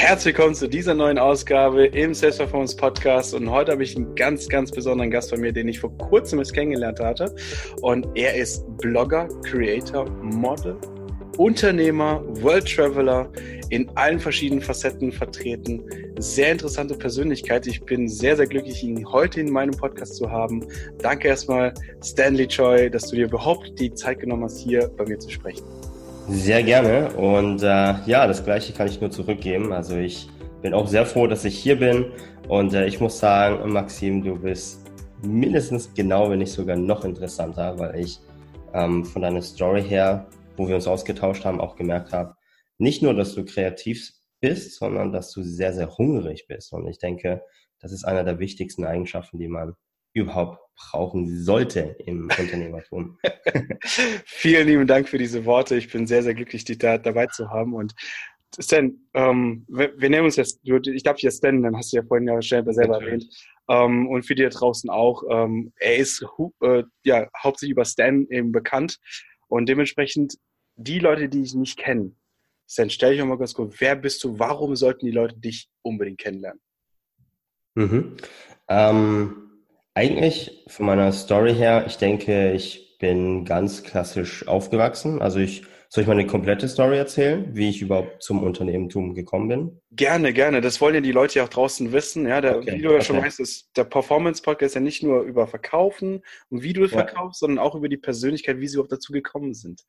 Herzlich willkommen zu dieser neuen Ausgabe im Sales Performance Podcast. Und heute habe ich einen ganz, ganz besonderen Gast bei mir, den ich vor kurzem erst kennengelernt hatte. Und er ist Blogger, Creator, Model, Unternehmer, World Traveler, in allen verschiedenen Facetten vertreten. Sehr interessante Persönlichkeit. Ich bin sehr, sehr glücklich, ihn heute in meinem Podcast zu haben. Danke erstmal, Stanley Choi, dass du dir überhaupt die Zeit genommen hast, hier bei mir zu sprechen. Sehr gerne und äh, ja, das gleiche kann ich nur zurückgeben. Also ich bin auch sehr froh, dass ich hier bin und äh, ich muss sagen, Maxim, du bist mindestens genau, wenn nicht sogar noch interessanter, weil ich ähm, von deiner Story her, wo wir uns ausgetauscht haben, auch gemerkt habe, nicht nur, dass du kreativ bist, sondern dass du sehr, sehr hungrig bist. Und ich denke, das ist einer der wichtigsten Eigenschaften, die man überhaupt brauchen sollte im Unternehmertum. Vielen lieben Dank für diese Worte. Ich bin sehr, sehr glücklich, dich da dabei zu haben. Und Stan, ähm, wir, wir, nehmen uns jetzt, ich darf dich ja Stan, dann hast du ja vorhin ja selber erwähnt. Ähm, und für die da draußen auch. Ähm, er ist äh, ja hauptsächlich über Stan eben bekannt. Und dementsprechend die Leute, die ich nicht kenne, Stan, stell dich mal ganz kurz, wer bist du? Warum sollten die Leute dich unbedingt kennenlernen? Mhm. Ähm, eigentlich von meiner Story her, ich denke, ich bin ganz klassisch aufgewachsen. Also ich soll ich meine komplette Story erzählen, wie ich überhaupt zum Unternehmertum gekommen bin? Gerne, gerne. Das wollen ja die Leute ja auch draußen wissen. Ja, der, okay, wie du ja okay. schon weißt, ist der Performance Podcast ja nicht nur über Verkaufen und wie du ja. verkaufst, sondern auch über die Persönlichkeit, wie sie auch dazu gekommen sind.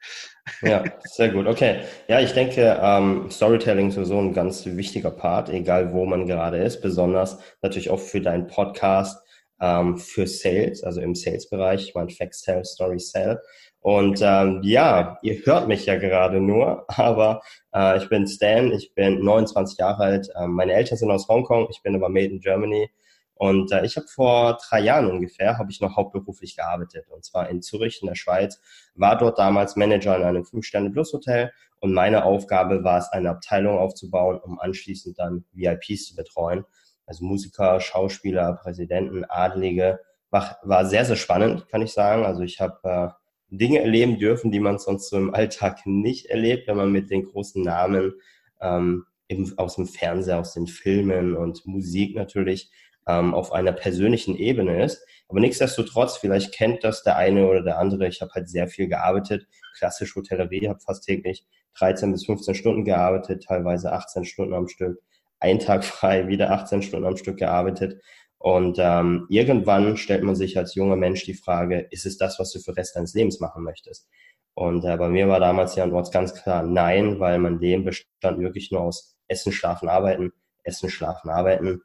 Ja, sehr gut. Okay. Ja, ich denke, ähm, Storytelling ist so ein ganz wichtiger Part, egal wo man gerade ist, besonders natürlich auch für deinen Podcast ähm, für Sales, also im Sales-Bereich, ich meine Facts Tell, Story Sell. Und ähm, ja, ihr hört mich ja gerade nur, aber äh, ich bin Stan, ich bin 29 Jahre alt, äh, meine Eltern sind aus Hongkong, ich bin aber made in Germany. Und äh, ich habe vor drei Jahren ungefähr, habe ich noch hauptberuflich gearbeitet. Und zwar in Zürich in der Schweiz, war dort damals Manager in einem Fünf-Sterne-Plus-Hotel. Und meine Aufgabe war es, eine Abteilung aufzubauen, um anschließend dann VIPs zu betreuen also Musiker, Schauspieler, Präsidenten, Adlige, war, war sehr, sehr spannend, kann ich sagen. Also ich habe äh, Dinge erleben dürfen, die man sonst so im Alltag nicht erlebt, wenn man mit den großen Namen ähm, eben aus dem Fernseher, aus den Filmen und Musik natürlich ähm, auf einer persönlichen Ebene ist. Aber nichtsdestotrotz, vielleicht kennt das der eine oder der andere. Ich habe halt sehr viel gearbeitet, klassisch Hotellerie, habe fast täglich 13 bis 15 Stunden gearbeitet, teilweise 18 Stunden am Stück einen Tag frei, wieder 18 Stunden am Stück gearbeitet. Und ähm, irgendwann stellt man sich als junger Mensch die Frage, ist es das, was du für den Rest deines Lebens machen möchtest? Und äh, bei mir war damals die Antwort ganz klar nein, weil mein Leben bestand wirklich nur aus Essen, Schlafen, Arbeiten, Essen, Schlafen, Arbeiten.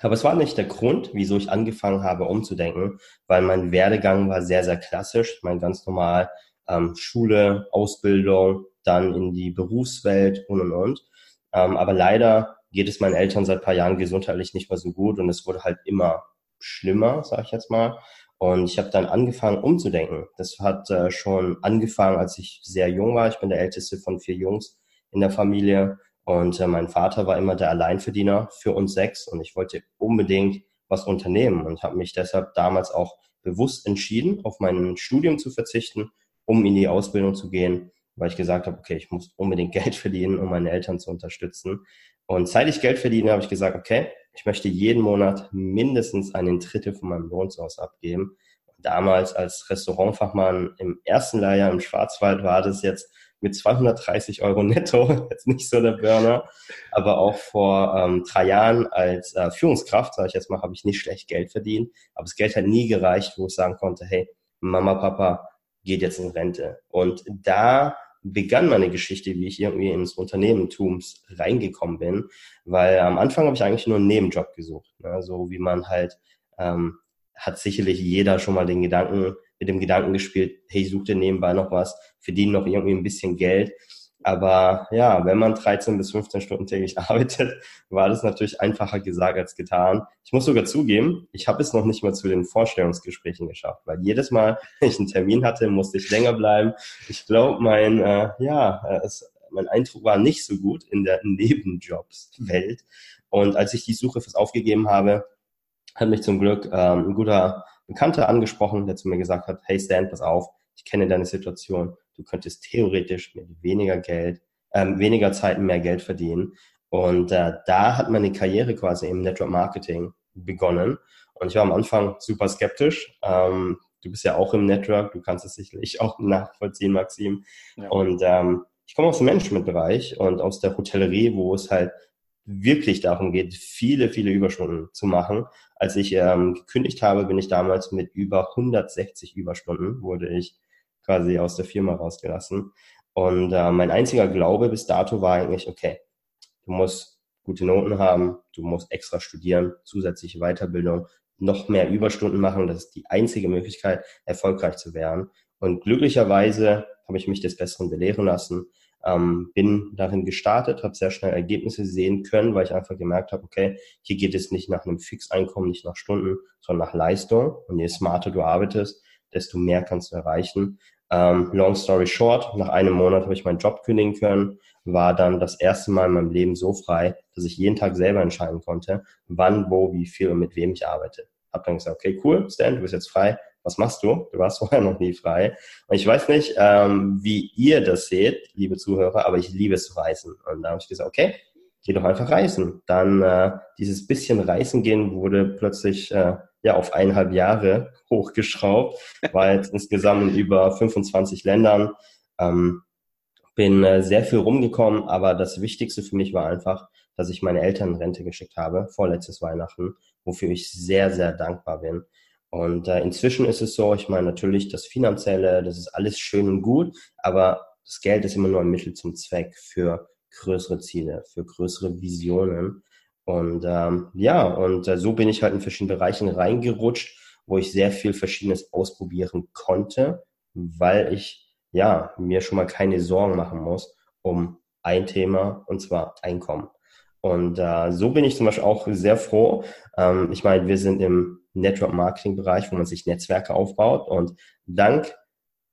Aber es war nicht der Grund, wieso ich angefangen habe, umzudenken, weil mein Werdegang war sehr, sehr klassisch. Ich meine, ganz normal ähm, Schule, Ausbildung, dann in die Berufswelt und und und. Ähm, aber leider geht es meinen Eltern seit paar Jahren gesundheitlich nicht mehr so gut und es wurde halt immer schlimmer, sage ich jetzt mal. Und ich habe dann angefangen umzudenken. Das hat äh, schon angefangen, als ich sehr jung war. Ich bin der älteste von vier Jungs in der Familie und äh, mein Vater war immer der Alleinverdiener für uns sechs und ich wollte unbedingt was unternehmen und habe mich deshalb damals auch bewusst entschieden, auf mein Studium zu verzichten, um in die Ausbildung zu gehen, weil ich gesagt habe, okay, ich muss unbedingt Geld verdienen, um meine Eltern zu unterstützen. Und seit ich Geld verdiene, habe ich gesagt, okay, ich möchte jeden Monat mindestens einen Drittel von meinem Lohn zu Hause abgeben. Damals als Restaurantfachmann im ersten Lehrjahr im Schwarzwald war das jetzt mit 230 Euro netto, jetzt nicht so der Burner, aber auch vor ähm, drei Jahren als äh, Führungskraft, sage ich jetzt mal, habe ich nicht schlecht Geld verdient, aber das Geld hat nie gereicht, wo ich sagen konnte, hey, Mama, Papa geht jetzt in Rente. Und da begann meine Geschichte, wie ich irgendwie ins Unternehmertums reingekommen bin, weil am Anfang habe ich eigentlich nur einen Nebenjob gesucht, ne? so wie man halt ähm, hat sicherlich jeder schon mal den Gedanken mit dem Gedanken gespielt, hey, ich suche dir nebenbei noch was, verdiene noch irgendwie ein bisschen Geld aber ja, wenn man 13 bis 15 Stunden täglich arbeitet, war das natürlich einfacher gesagt als getan. Ich muss sogar zugeben, ich habe es noch nicht mal zu den Vorstellungsgesprächen geschafft, weil jedes Mal, wenn ich einen Termin hatte, musste ich länger bleiben. Ich glaube, mein, äh, ja, äh, es, mein Eindruck war nicht so gut in der Nebenjobs-Welt. Und als ich die Suche fürs aufgegeben habe, hat mich zum Glück ähm, ein guter Bekannter angesprochen, der zu mir gesagt hat, hey Stan, pass auf, ich kenne deine Situation, du könntest theoretisch mit weniger Geld, ähm, weniger Zeit mehr Geld verdienen. Und äh, da hat meine Karriere quasi im Network Marketing begonnen. Und ich war am Anfang super skeptisch. Ähm, du bist ja auch im Network, du kannst es sicherlich auch nachvollziehen, Maxim. Ja. Und ähm, ich komme aus dem Managementbereich und aus der Hotellerie, wo es halt wirklich darum geht, viele, viele Überstunden zu machen. Als ich ähm, gekündigt habe, bin ich damals mit über 160 Überstunden, wurde ich quasi aus der Firma rausgelassen. Und äh, mein einziger Glaube bis dato war eigentlich, okay, du musst gute Noten haben, du musst extra studieren, zusätzliche Weiterbildung, noch mehr Überstunden machen. Das ist die einzige Möglichkeit, erfolgreich zu werden. Und glücklicherweise habe ich mich des Besseren belehren lassen, ähm, bin darin gestartet, habe sehr schnell Ergebnisse sehen können, weil ich einfach gemerkt habe, okay, hier geht es nicht nach einem Fixeinkommen, nicht nach Stunden, sondern nach Leistung. Und je smarter du arbeitest, desto mehr kannst du erreichen. Ähm, long story short, nach einem Monat habe ich meinen Job kündigen können, war dann das erste Mal in meinem Leben so frei, dass ich jeden Tag selber entscheiden konnte, wann, wo, wie viel und mit wem ich arbeite. Hab dann gesagt, okay, cool, Stan, du bist jetzt frei. Was machst du? Du warst vorher noch nie frei. Und ich weiß nicht, ähm, wie ihr das seht, liebe Zuhörer, aber ich liebe es zu reisen. Und da habe ich gesagt, okay, geh doch einfach reisen. Dann äh, dieses bisschen Reisen gehen wurde plötzlich äh, ja auf eineinhalb Jahre hochgeschraubt, war jetzt insgesamt in über 25 Ländern. Ähm, bin äh, sehr viel rumgekommen, aber das Wichtigste für mich war einfach, dass ich meine Eltern in Rente geschickt habe, vorletztes Weihnachten, wofür ich sehr, sehr dankbar bin. Und äh, inzwischen ist es so, ich meine natürlich das Finanzielle, das ist alles schön und gut, aber das Geld ist immer nur ein Mittel zum Zweck für größere Ziele, für größere Visionen. Und ähm, ja, und äh, so bin ich halt in verschiedene Bereichen reingerutscht, wo ich sehr viel Verschiedenes ausprobieren konnte, weil ich ja mir schon mal keine Sorgen machen muss um ein Thema und zwar Einkommen. Und äh, so bin ich zum Beispiel auch sehr froh. Ähm, ich meine, wir sind im Network Marketing Bereich, wo man sich Netzwerke aufbaut und dank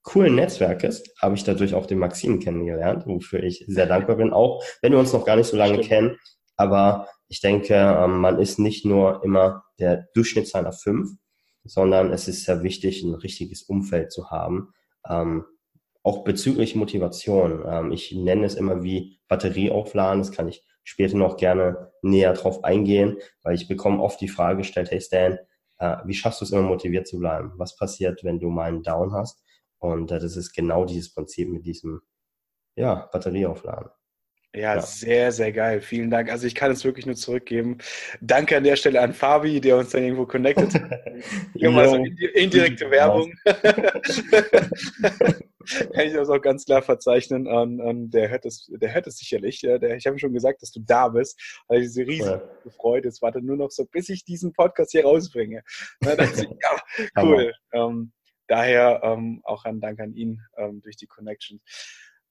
coolen Netzwerkes habe ich dadurch auch den Maxim kennengelernt, wofür ich sehr dankbar bin, auch wenn wir uns noch gar nicht so lange Stimmt. kennen. Aber ich denke, ähm, man ist nicht nur immer der Durchschnitt seiner fünf, sondern es ist sehr wichtig, ein richtiges Umfeld zu haben. Ähm, auch bezüglich Motivation. Ähm, ich nenne es immer wie Batterie aufladen. Das kann ich später noch gerne näher drauf eingehen, weil ich bekomme oft die Frage gestellt, hey Stan, äh, wie schaffst du es immer motiviert zu bleiben? Was passiert, wenn du mal einen Down hast? Und äh, das ist genau dieses Prinzip mit diesem ja, Batterieaufladen. Ja, ja, sehr, sehr geil. Vielen Dank. Also ich kann es wirklich nur zurückgeben. Danke an der Stelle an Fabi, der uns dann irgendwo connected hat. Mal so indirekte Werbung. kann ich das auch ganz klar verzeichnen. Und, und der hört es, der hört es sicherlich. Der, ich habe schon gesagt, dass du da bist. Also diese riesige ja. Freude. Es warte nur noch so, bis ich diesen Podcast hier rausbringe. Na, ich, ja, cool. Ähm, daher ähm, auch ein Dank an ihn ähm, durch die Connection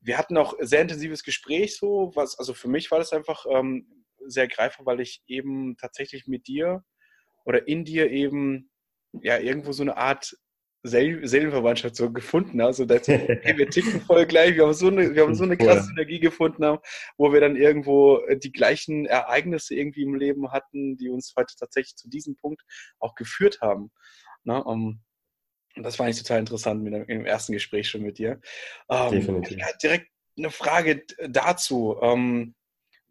wir hatten auch sehr intensives Gespräch so, was, also für mich war das einfach ähm, sehr greifbar, weil ich eben tatsächlich mit dir oder in dir eben ja irgendwo so eine Art Seel Seelenverwandtschaft so gefunden habe. Also dass, hey, wir ticken voll gleich, wir haben so eine, wir haben so eine krasse Energie gefunden haben, wo wir dann irgendwo äh, die gleichen Ereignisse irgendwie im Leben hatten, die uns heute tatsächlich zu diesem Punkt auch geführt haben. Na, um, und das fand ich total interessant mit dem, im ersten Gespräch schon mit dir. Ähm, Definitiv. Direkt eine Frage dazu. Ähm,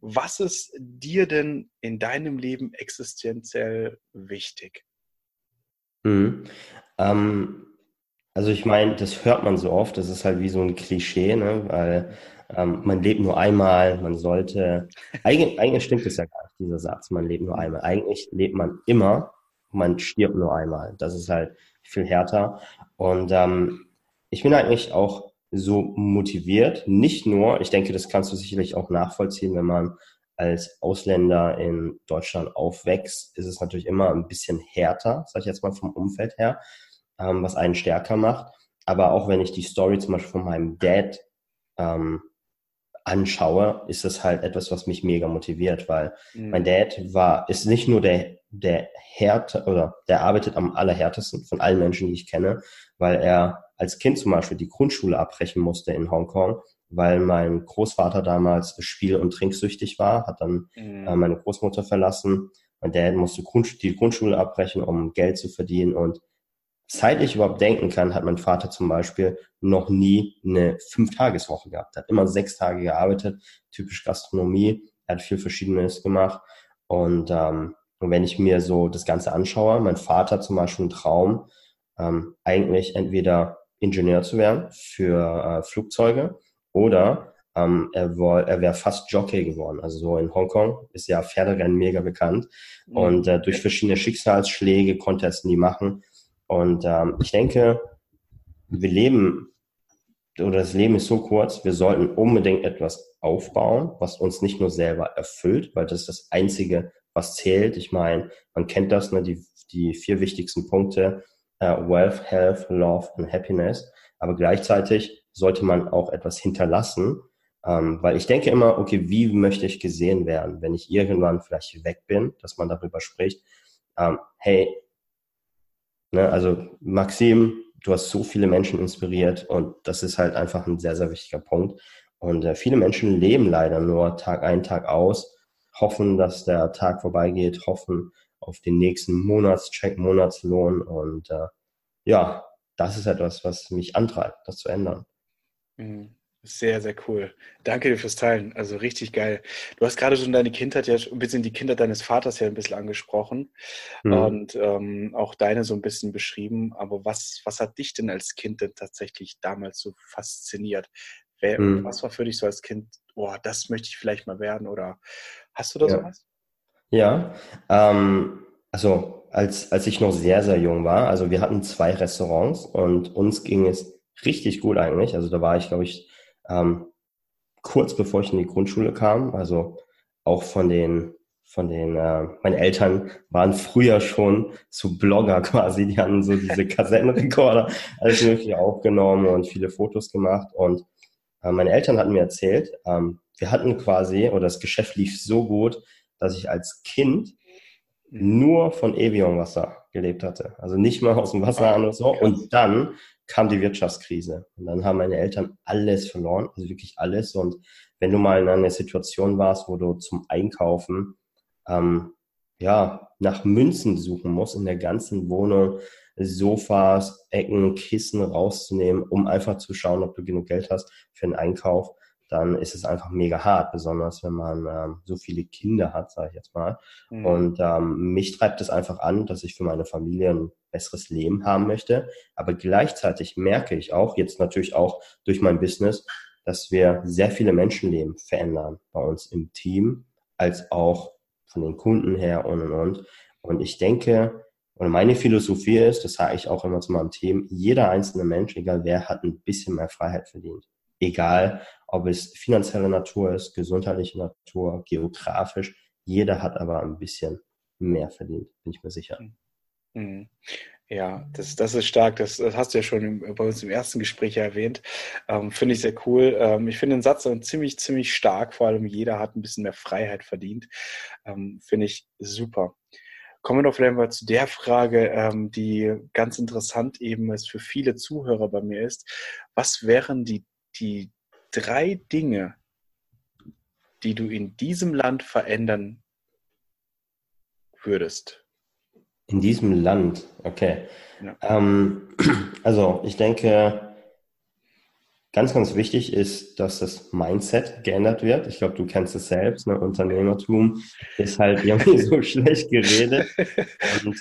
was ist dir denn in deinem Leben existenziell wichtig? Mhm. Ähm, also ich meine, das hört man so oft, das ist halt wie so ein Klischee, ne? weil ähm, man lebt nur einmal, man sollte, eigentlich, eigentlich stimmt es ja gar nicht, dieser Satz, man lebt nur einmal. Eigentlich lebt man immer, man stirbt nur einmal. Das ist halt viel härter. Und ähm, ich bin eigentlich auch so motiviert, nicht nur, ich denke, das kannst du sicherlich auch nachvollziehen, wenn man als Ausländer in Deutschland aufwächst, ist es natürlich immer ein bisschen härter, sag ich jetzt mal vom Umfeld her, ähm, was einen stärker macht. Aber auch wenn ich die Story zum Beispiel von meinem Dad ähm, anschaue, ist das halt etwas, was mich mega motiviert, weil mhm. mein Dad war, ist nicht nur der, der härte oder der arbeitet am allerhärtesten von allen Menschen, die ich kenne, weil er als Kind zum Beispiel die Grundschule abbrechen musste in Hongkong, weil mein Großvater damals spiel- und trinksüchtig war, hat dann mhm. äh, meine Großmutter verlassen. Mein Dad musste Grund, die Grundschule abbrechen, um Geld zu verdienen und seit ich überhaupt denken kann, hat mein Vater zum Beispiel noch nie eine Fünf-Tageswoche gehabt. Er hat immer sechs Tage gearbeitet, typisch Gastronomie. Er hat viel Verschiedenes gemacht. Und, ähm, und wenn ich mir so das Ganze anschaue, mein Vater zum Beispiel einen Traum, ähm, eigentlich entweder Ingenieur zu werden für äh, Flugzeuge oder ähm, er, er wäre fast Jockey geworden. Also so in Hongkong ist ja Pferderennen mega bekannt. Mhm. Und äh, durch verschiedene Schicksalsschläge konnte er es nie machen. Und ähm, ich denke, wir leben, oder das Leben ist so kurz, wir sollten unbedingt etwas aufbauen, was uns nicht nur selber erfüllt, weil das ist das Einzige, was zählt. Ich meine, man kennt das, ne, die, die vier wichtigsten Punkte, äh, Wealth, Health, Love und Happiness. Aber gleichzeitig sollte man auch etwas hinterlassen, ähm, weil ich denke immer, okay, wie möchte ich gesehen werden, wenn ich irgendwann vielleicht weg bin, dass man darüber spricht. Ähm, hey, ne, also Maxim, du hast so viele Menschen inspiriert und das ist halt einfach ein sehr, sehr wichtiger Punkt. Und äh, viele Menschen leben leider nur Tag ein, Tag aus, hoffen, dass der Tag vorbeigeht, hoffen auf den nächsten Monatscheck, Monatslohn und äh, ja, das ist etwas, was mich antreibt, das zu ändern. Mhm. Sehr, sehr cool. Danke dir fürs Teilen. Also richtig geil. Du hast gerade schon deine Kindheit ja ein bisschen die Kindheit deines Vaters ja ein bisschen angesprochen mhm. und ähm, auch deine so ein bisschen beschrieben. Aber was, was hat dich denn als Kind denn tatsächlich damals so fasziniert? Wer, mhm. Was war für dich so als Kind, boah, das möchte ich vielleicht mal werden? Oder hast du da ja. sowas? Ja, ähm, also als, als ich noch sehr, sehr jung war, also wir hatten zwei Restaurants und uns ging es richtig gut eigentlich. Also da war ich, glaube ich, ähm, kurz bevor ich in die Grundschule kam. Also auch von den, von den, äh, meine Eltern waren früher schon zu Blogger quasi. Die hatten so diese Kassettenrekorder, alles mögliche aufgenommen und viele Fotos gemacht. Und meine Eltern hatten mir erzählt, ähm, wir hatten quasi, oder das Geschäft lief so gut, dass ich als Kind nur von Evian-Wasser gelebt hatte. Also nicht mal aus dem Wasser an oder so. Und dann kam die Wirtschaftskrise. Und dann haben meine Eltern alles verloren, also wirklich alles. Und wenn du mal in einer Situation warst, wo du zum Einkaufen ähm, ja nach Münzen suchen musst in der ganzen Wohnung, Sofas, Ecken, Kissen rauszunehmen, um einfach zu schauen, ob du genug Geld hast für den Einkauf, dann ist es einfach mega hart, besonders wenn man ähm, so viele Kinder hat, sage ich jetzt mal. Mhm. Und ähm, mich treibt es einfach an, dass ich für meine Familie ein besseres Leben haben möchte. Aber gleichzeitig merke ich auch, jetzt natürlich auch durch mein Business, dass wir sehr viele Menschenleben verändern bei uns im Team, als auch von den Kunden her und und und. Und ich denke, und meine Philosophie ist, das sage ich auch immer zu meinem Team, jeder einzelne Mensch, egal wer, hat ein bisschen mehr Freiheit verdient. Egal, ob es finanzielle Natur ist, gesundheitliche Natur, geografisch. Jeder hat aber ein bisschen mehr verdient, bin ich mir sicher. Mhm. Ja, das, das ist stark. Das, das hast du ja schon bei uns im ersten Gespräch erwähnt. Ähm, finde ich sehr cool. Ähm, ich finde den Satz ziemlich, ziemlich stark. Vor allem jeder hat ein bisschen mehr Freiheit verdient. Ähm, finde ich super. Kommen wir doch vielleicht mal zu der Frage, ähm, die ganz interessant eben ist für viele Zuhörer bei mir ist. Was wären die die drei Dinge, die du in diesem Land verändern würdest? In diesem Land, okay. Ja. Ähm, also ich denke, ganz, ganz wichtig ist, dass das Mindset geändert wird. Ich glaube, du kennst es selbst. Ne? Unternehmertum ist halt irgendwie so schlecht geredet. Und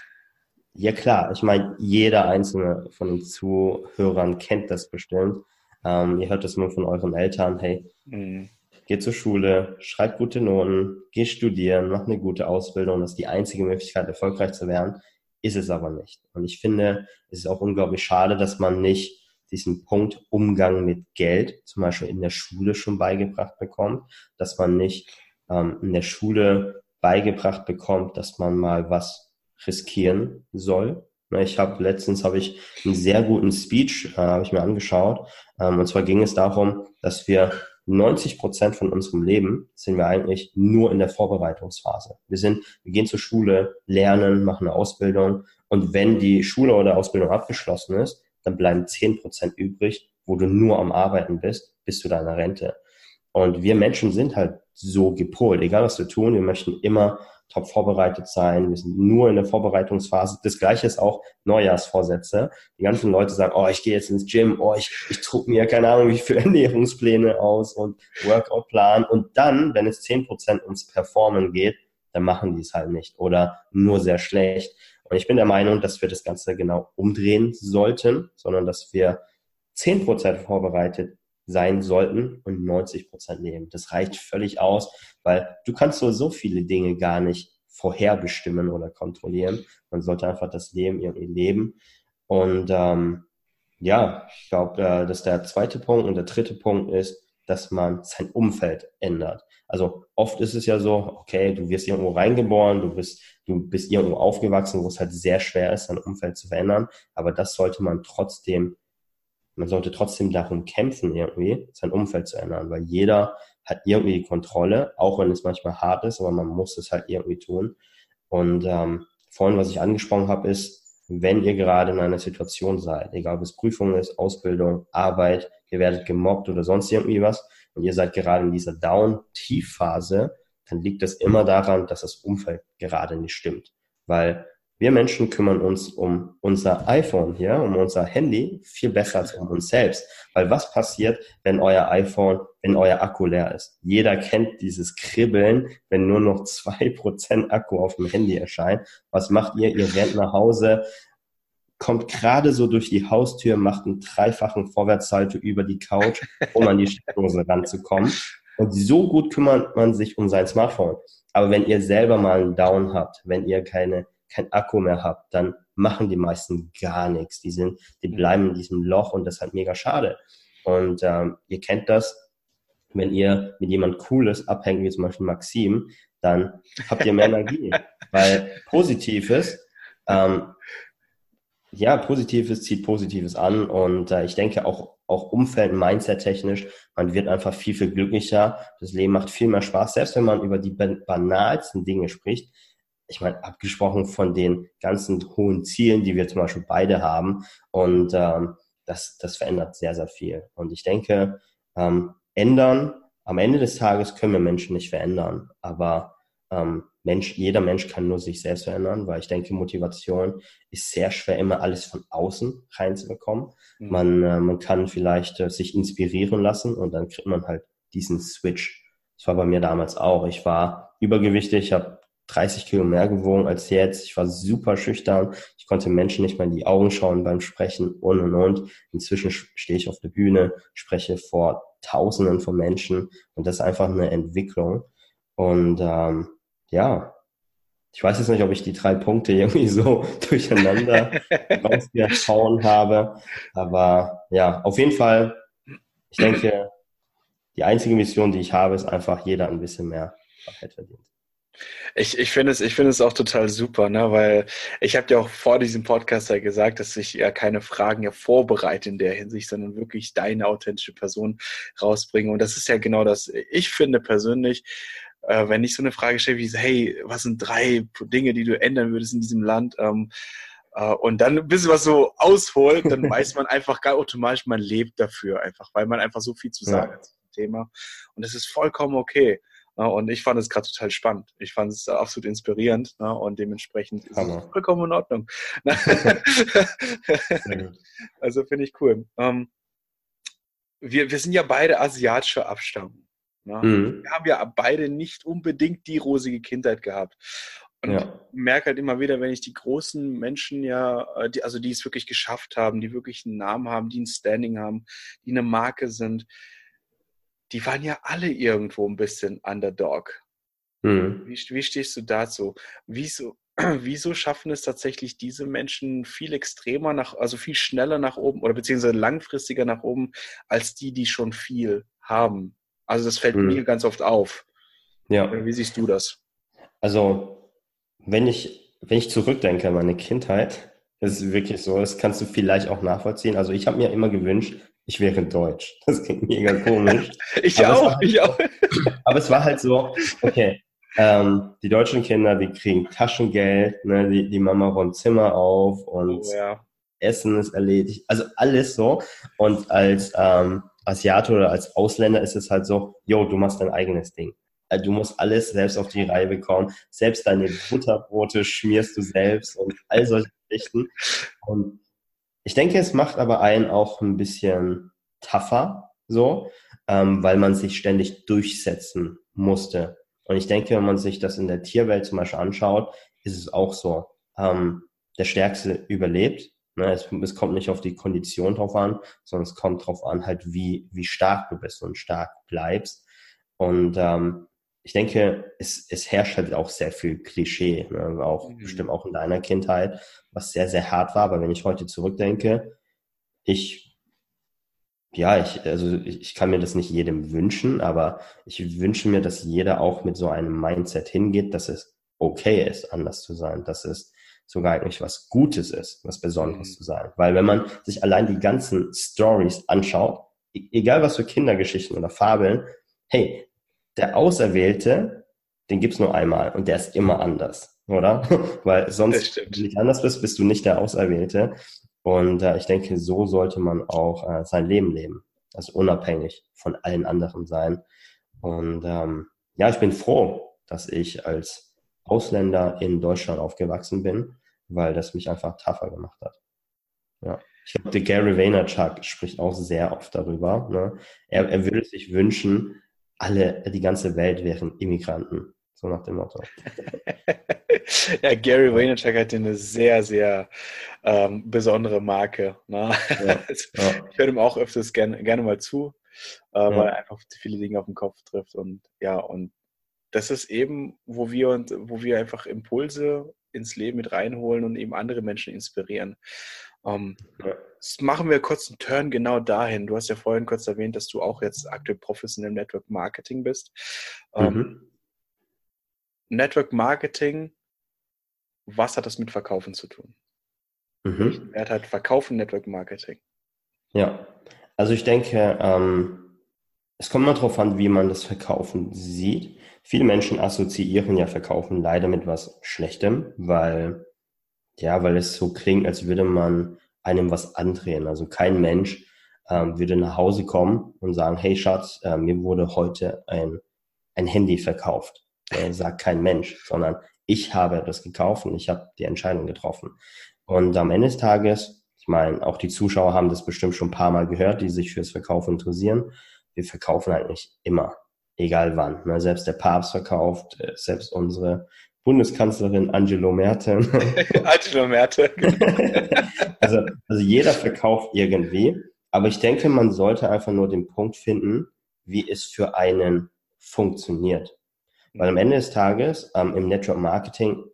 ja klar, ich meine, jeder einzelne von den Zuhörern kennt das bestimmt. Ähm, ihr hört das nur von euren Eltern, hey, mhm. geh zur Schule, schreib gute Noten, geh studieren, mach eine gute Ausbildung. Das ist die einzige Möglichkeit, erfolgreich zu werden. Ist es aber nicht. Und ich finde, es ist auch unglaublich schade, dass man nicht diesen Punkt Umgang mit Geld zum Beispiel in der Schule schon beigebracht bekommt, dass man nicht ähm, in der Schule beigebracht bekommt, dass man mal was riskieren soll, Ne, ich habe letztens habe ich einen sehr guten Speech äh, habe ich mir angeschaut. Ähm, und zwar ging es darum, dass wir 90 Prozent von unserem Leben sind wir eigentlich nur in der Vorbereitungsphase. Wir sind, wir gehen zur Schule, lernen, machen eine Ausbildung. Und wenn die Schule oder Ausbildung abgeschlossen ist, dann bleiben 10 Prozent übrig, wo du nur am Arbeiten bist, bis zu deiner Rente. Und wir Menschen sind halt so gepolt, egal was wir tun, wir möchten immer top vorbereitet sein. Wir sind nur in der Vorbereitungsphase. Das gleiche ist auch Neujahrsvorsätze. Die ganzen Leute sagen, oh, ich gehe jetzt ins Gym, oh, ich, ich druck mir keine Ahnung wie viele Ernährungspläne aus und Workout-Plan. Und dann, wenn es zehn Prozent ums Performen geht, dann machen die es halt nicht oder nur sehr schlecht. Und ich bin der Meinung, dass wir das Ganze genau umdrehen sollten, sondern dass wir zehn Prozent vorbereitet sein sollten und 90 Prozent nehmen. Das reicht völlig aus, weil du kannst so, so viele Dinge gar nicht vorherbestimmen oder kontrollieren. Man sollte einfach das Leben irgendwie leben. Und ähm, ja, ich glaube, äh, dass der zweite Punkt und der dritte Punkt ist, dass man sein Umfeld ändert. Also oft ist es ja so, okay, du wirst irgendwo reingeboren, du bist, du bist irgendwo aufgewachsen, wo es halt sehr schwer ist, dein Umfeld zu verändern. Aber das sollte man trotzdem man sollte trotzdem darum kämpfen, irgendwie sein Umfeld zu ändern, weil jeder hat irgendwie die Kontrolle, auch wenn es manchmal hart ist, aber man muss es halt irgendwie tun. Und ähm, vorhin, was ich angesprochen habe, ist, wenn ihr gerade in einer Situation seid, egal ob es Prüfung ist, Ausbildung, Arbeit, ihr werdet gemobbt oder sonst irgendwie was, und ihr seid gerade in dieser Down-Tief-Phase, dann liegt es immer daran, dass das Umfeld gerade nicht stimmt. Weil wir Menschen kümmern uns um unser iPhone hier, um unser Handy viel besser als um uns selbst. Weil was passiert, wenn euer iPhone, wenn euer Akku leer ist? Jeder kennt dieses Kribbeln, wenn nur noch zwei Prozent Akku auf dem Handy erscheint. Was macht ihr? Ihr rennt nach Hause, kommt gerade so durch die Haustür, macht einen dreifachen Vorwärtssalto über die Couch, um an die Steckdose ranzukommen. Und so gut kümmert man sich um sein Smartphone. Aber wenn ihr selber mal einen Down habt, wenn ihr keine kein Akku mehr habt, dann machen die meisten gar nichts. Die sind, die bleiben in diesem Loch und das ist halt mega schade. Und ähm, ihr kennt das, wenn ihr mit jemand Cooles abhängt, wie zum Beispiel Maxim, dann habt ihr mehr Energie. Weil Positives, ähm, ja, Positives zieht Positives an und äh, ich denke auch, auch Umfeld, Mindset technisch, man wird einfach viel, viel glücklicher. Das Leben macht viel mehr Spaß, selbst wenn man über die banalsten Dinge spricht ich meine, abgesprochen von den ganzen hohen Zielen, die wir zum Beispiel beide haben. Und ähm, das, das verändert sehr, sehr viel. Und ich denke, ähm, ändern, am Ende des Tages können wir Menschen nicht verändern, aber ähm, Mensch, jeder Mensch kann nur sich selbst verändern, weil ich denke, Motivation ist sehr schwer, immer alles von außen reinzubekommen. Mhm. Man, äh, man kann vielleicht äh, sich inspirieren lassen und dann kriegt man halt diesen Switch. Das war bei mir damals auch. Ich war übergewichtig, habe 30 Kilo mehr gewogen als jetzt. Ich war super schüchtern. Ich konnte Menschen nicht mal in die Augen schauen beim Sprechen und und und. Inzwischen stehe ich auf der Bühne, spreche vor Tausenden von Menschen und das ist einfach eine Entwicklung. Und ähm, ja, ich weiß jetzt nicht, ob ich die drei Punkte irgendwie so durcheinander rausgehauen habe, aber ja, auf jeden Fall. Ich denke, die einzige Mission, die ich habe, ist einfach jeder ein bisschen mehr Freiheit verdient. Ich, ich finde es, ich finde es auch total super, ne, weil ich habe ja auch vor diesem Podcast ja gesagt, dass ich ja keine Fragen ja vorbereite in der Hinsicht, sondern wirklich deine authentische Person rausbringe. Und das ist ja genau das. Ich finde persönlich, äh, wenn ich so eine Frage stelle wie, hey, was sind drei Dinge, die du ändern würdest in diesem Land? Ähm, äh, und dann ein bisschen was so ausholt, dann weiß man einfach gar automatisch, man lebt dafür einfach, weil man einfach so viel zu sagen ja. hat zum Thema. Und das ist vollkommen okay. Ne? Und ich fand es gerade total spannend. Ich fand es absolut inspirierend ne? und dementsprechend ist es vollkommen in Ordnung. also finde ich cool. Ähm, wir, wir sind ja beide asiatischer Abstammung. Ne? Mhm. Wir haben ja beide nicht unbedingt die rosige Kindheit gehabt. Und ja. ich merke halt immer wieder, wenn ich die großen Menschen ja, äh, die, also die es wirklich geschafft haben, die wirklich einen Namen haben, die ein Standing haben, die eine Marke sind, die waren ja alle irgendwo ein bisschen Underdog. Mhm. Wie, wie stehst du dazu? Wieso, wieso schaffen es tatsächlich diese Menschen viel extremer nach, also viel schneller nach oben oder beziehungsweise langfristiger nach oben als die, die schon viel haben? Also das fällt mhm. mir ganz oft auf. Ja. Wie siehst du das? Also, wenn ich, wenn ich zurückdenke an meine Kindheit, das ist wirklich so, das kannst du vielleicht auch nachvollziehen. Also ich habe mir immer gewünscht, ich wäre Deutsch. Das klingt mega komisch. ich aber auch, ich auch. aber es war halt so, okay, ähm, die deutschen Kinder, die kriegen Taschengeld, ne, die, die Mama räumt Zimmer auf und oh, ja. Essen ist erledigt. Also alles so. Und als ähm, Asiate oder als Ausländer ist es halt so, yo, du machst dein eigenes Ding. Äh, du musst alles selbst auf die Reihe bekommen. Selbst deine Butterbrote schmierst du selbst und all solche Geschichten. Und ich denke, es macht aber einen auch ein bisschen tougher, so, ähm, weil man sich ständig durchsetzen musste. Und ich denke, wenn man sich das in der Tierwelt zum Beispiel anschaut, ist es auch so. Ähm, der Stärkste überlebt. Ne? Es, es, kommt nicht auf die Kondition drauf an, sondern es kommt drauf an, halt wie, wie stark du bist und stark bleibst. Und ähm, ich denke, es, es herrscht halt auch sehr viel Klischee, ne? auch mhm. bestimmt auch in deiner Kindheit, was sehr, sehr hart war. Aber wenn ich heute zurückdenke, ich, ja, ich, also ich, ich kann mir das nicht jedem wünschen, aber ich wünsche mir, dass jeder auch mit so einem Mindset hingeht, dass es okay ist, anders zu sein, dass es sogar eigentlich was Gutes ist, was Besonderes mhm. zu sein. Weil wenn man sich allein die ganzen Stories anschaut, e-, egal was für Kindergeschichten oder Fabeln, hey, der Auserwählte, den gibt's nur einmal und der ist immer anders, oder? Weil sonst, wenn du nicht anders bist, bist du nicht der Auserwählte. Und äh, ich denke, so sollte man auch äh, sein Leben leben. Also unabhängig von allen anderen sein. Und ähm, ja, ich bin froh, dass ich als Ausländer in Deutschland aufgewachsen bin, weil das mich einfach tougher gemacht hat. Ja. Ich glaube, der Gary Vaynerchuk spricht auch sehr oft darüber. Ne? Er, er würde sich wünschen, alle, die ganze Welt wären Immigranten. So nach dem Motto. ja, Gary Vaynerchuk hat eine sehr, sehr ähm, besondere Marke. Ne? Ja, ja. Ich höre ihm auch öfters gerne, gerne mal zu, äh, ja. weil er einfach viele Dinge auf den Kopf trifft. Und ja, und das ist eben, wo wir und wo wir einfach Impulse ins Leben mit reinholen und eben andere Menschen inspirieren. Ähm, ja. machen wir kurz einen Turn genau dahin. Du hast ja vorhin kurz erwähnt, dass du auch jetzt aktuell professionell im Network Marketing bist. Ähm, mhm. Network Marketing, was hat das mit Verkaufen zu tun? Mhm. Wert hat Verkaufen Network Marketing? Ja, also ich denke, ähm, es kommt mal darauf an, wie man das Verkaufen sieht. Viele Menschen assoziieren ja Verkaufen leider mit was Schlechtem, weil ja, weil es so klingt, als würde man einem was andrehen. Also kein Mensch ähm, würde nach Hause kommen und sagen, hey Schatz, äh, mir wurde heute ein, ein Handy verkauft. Äh, sagt kein Mensch, sondern ich habe das gekauft und ich habe die Entscheidung getroffen. Und am Ende des Tages, ich meine, auch die Zuschauer haben das bestimmt schon ein paar Mal gehört, die sich fürs Verkaufen interessieren. Wir verkaufen eigentlich immer, egal wann. Ne? Selbst der Papst verkauft, äh, selbst unsere Bundeskanzlerin Angelo Merkel. Angelo Merkel. also, also jeder verkauft irgendwie, aber ich denke, man sollte einfach nur den Punkt finden, wie es für einen funktioniert. Weil am Ende des Tages ähm, im Network Marketing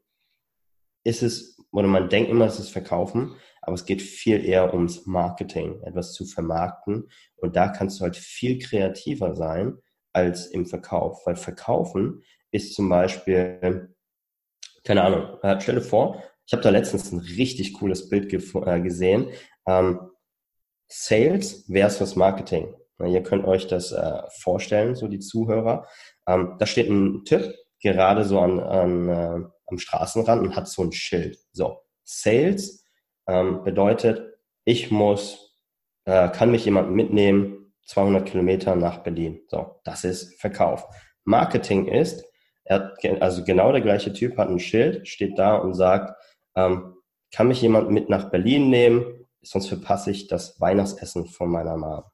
ist es, oder man denkt immer, es ist Verkaufen, aber es geht viel eher ums Marketing, etwas zu vermarkten. Und da kannst du halt viel kreativer sein als im Verkauf, weil Verkaufen ist zum Beispiel keine Ahnung, äh, stell dir vor, ich habe da letztens ein richtig cooles Bild äh, gesehen. Ähm, Sales versus Marketing. Na, ihr könnt euch das äh, vorstellen, so die Zuhörer. Ähm, da steht ein Typ gerade so an, an äh, am Straßenrand und hat so ein Schild. So, Sales ähm, bedeutet, ich muss, äh, kann mich jemand mitnehmen, 200 Kilometer nach Berlin. So, das ist Verkauf. Marketing ist, er also genau der gleiche Typ hat ein Schild, steht da und sagt, ähm, kann mich jemand mit nach Berlin nehmen, sonst verpasse ich das Weihnachtsessen von meiner Mom.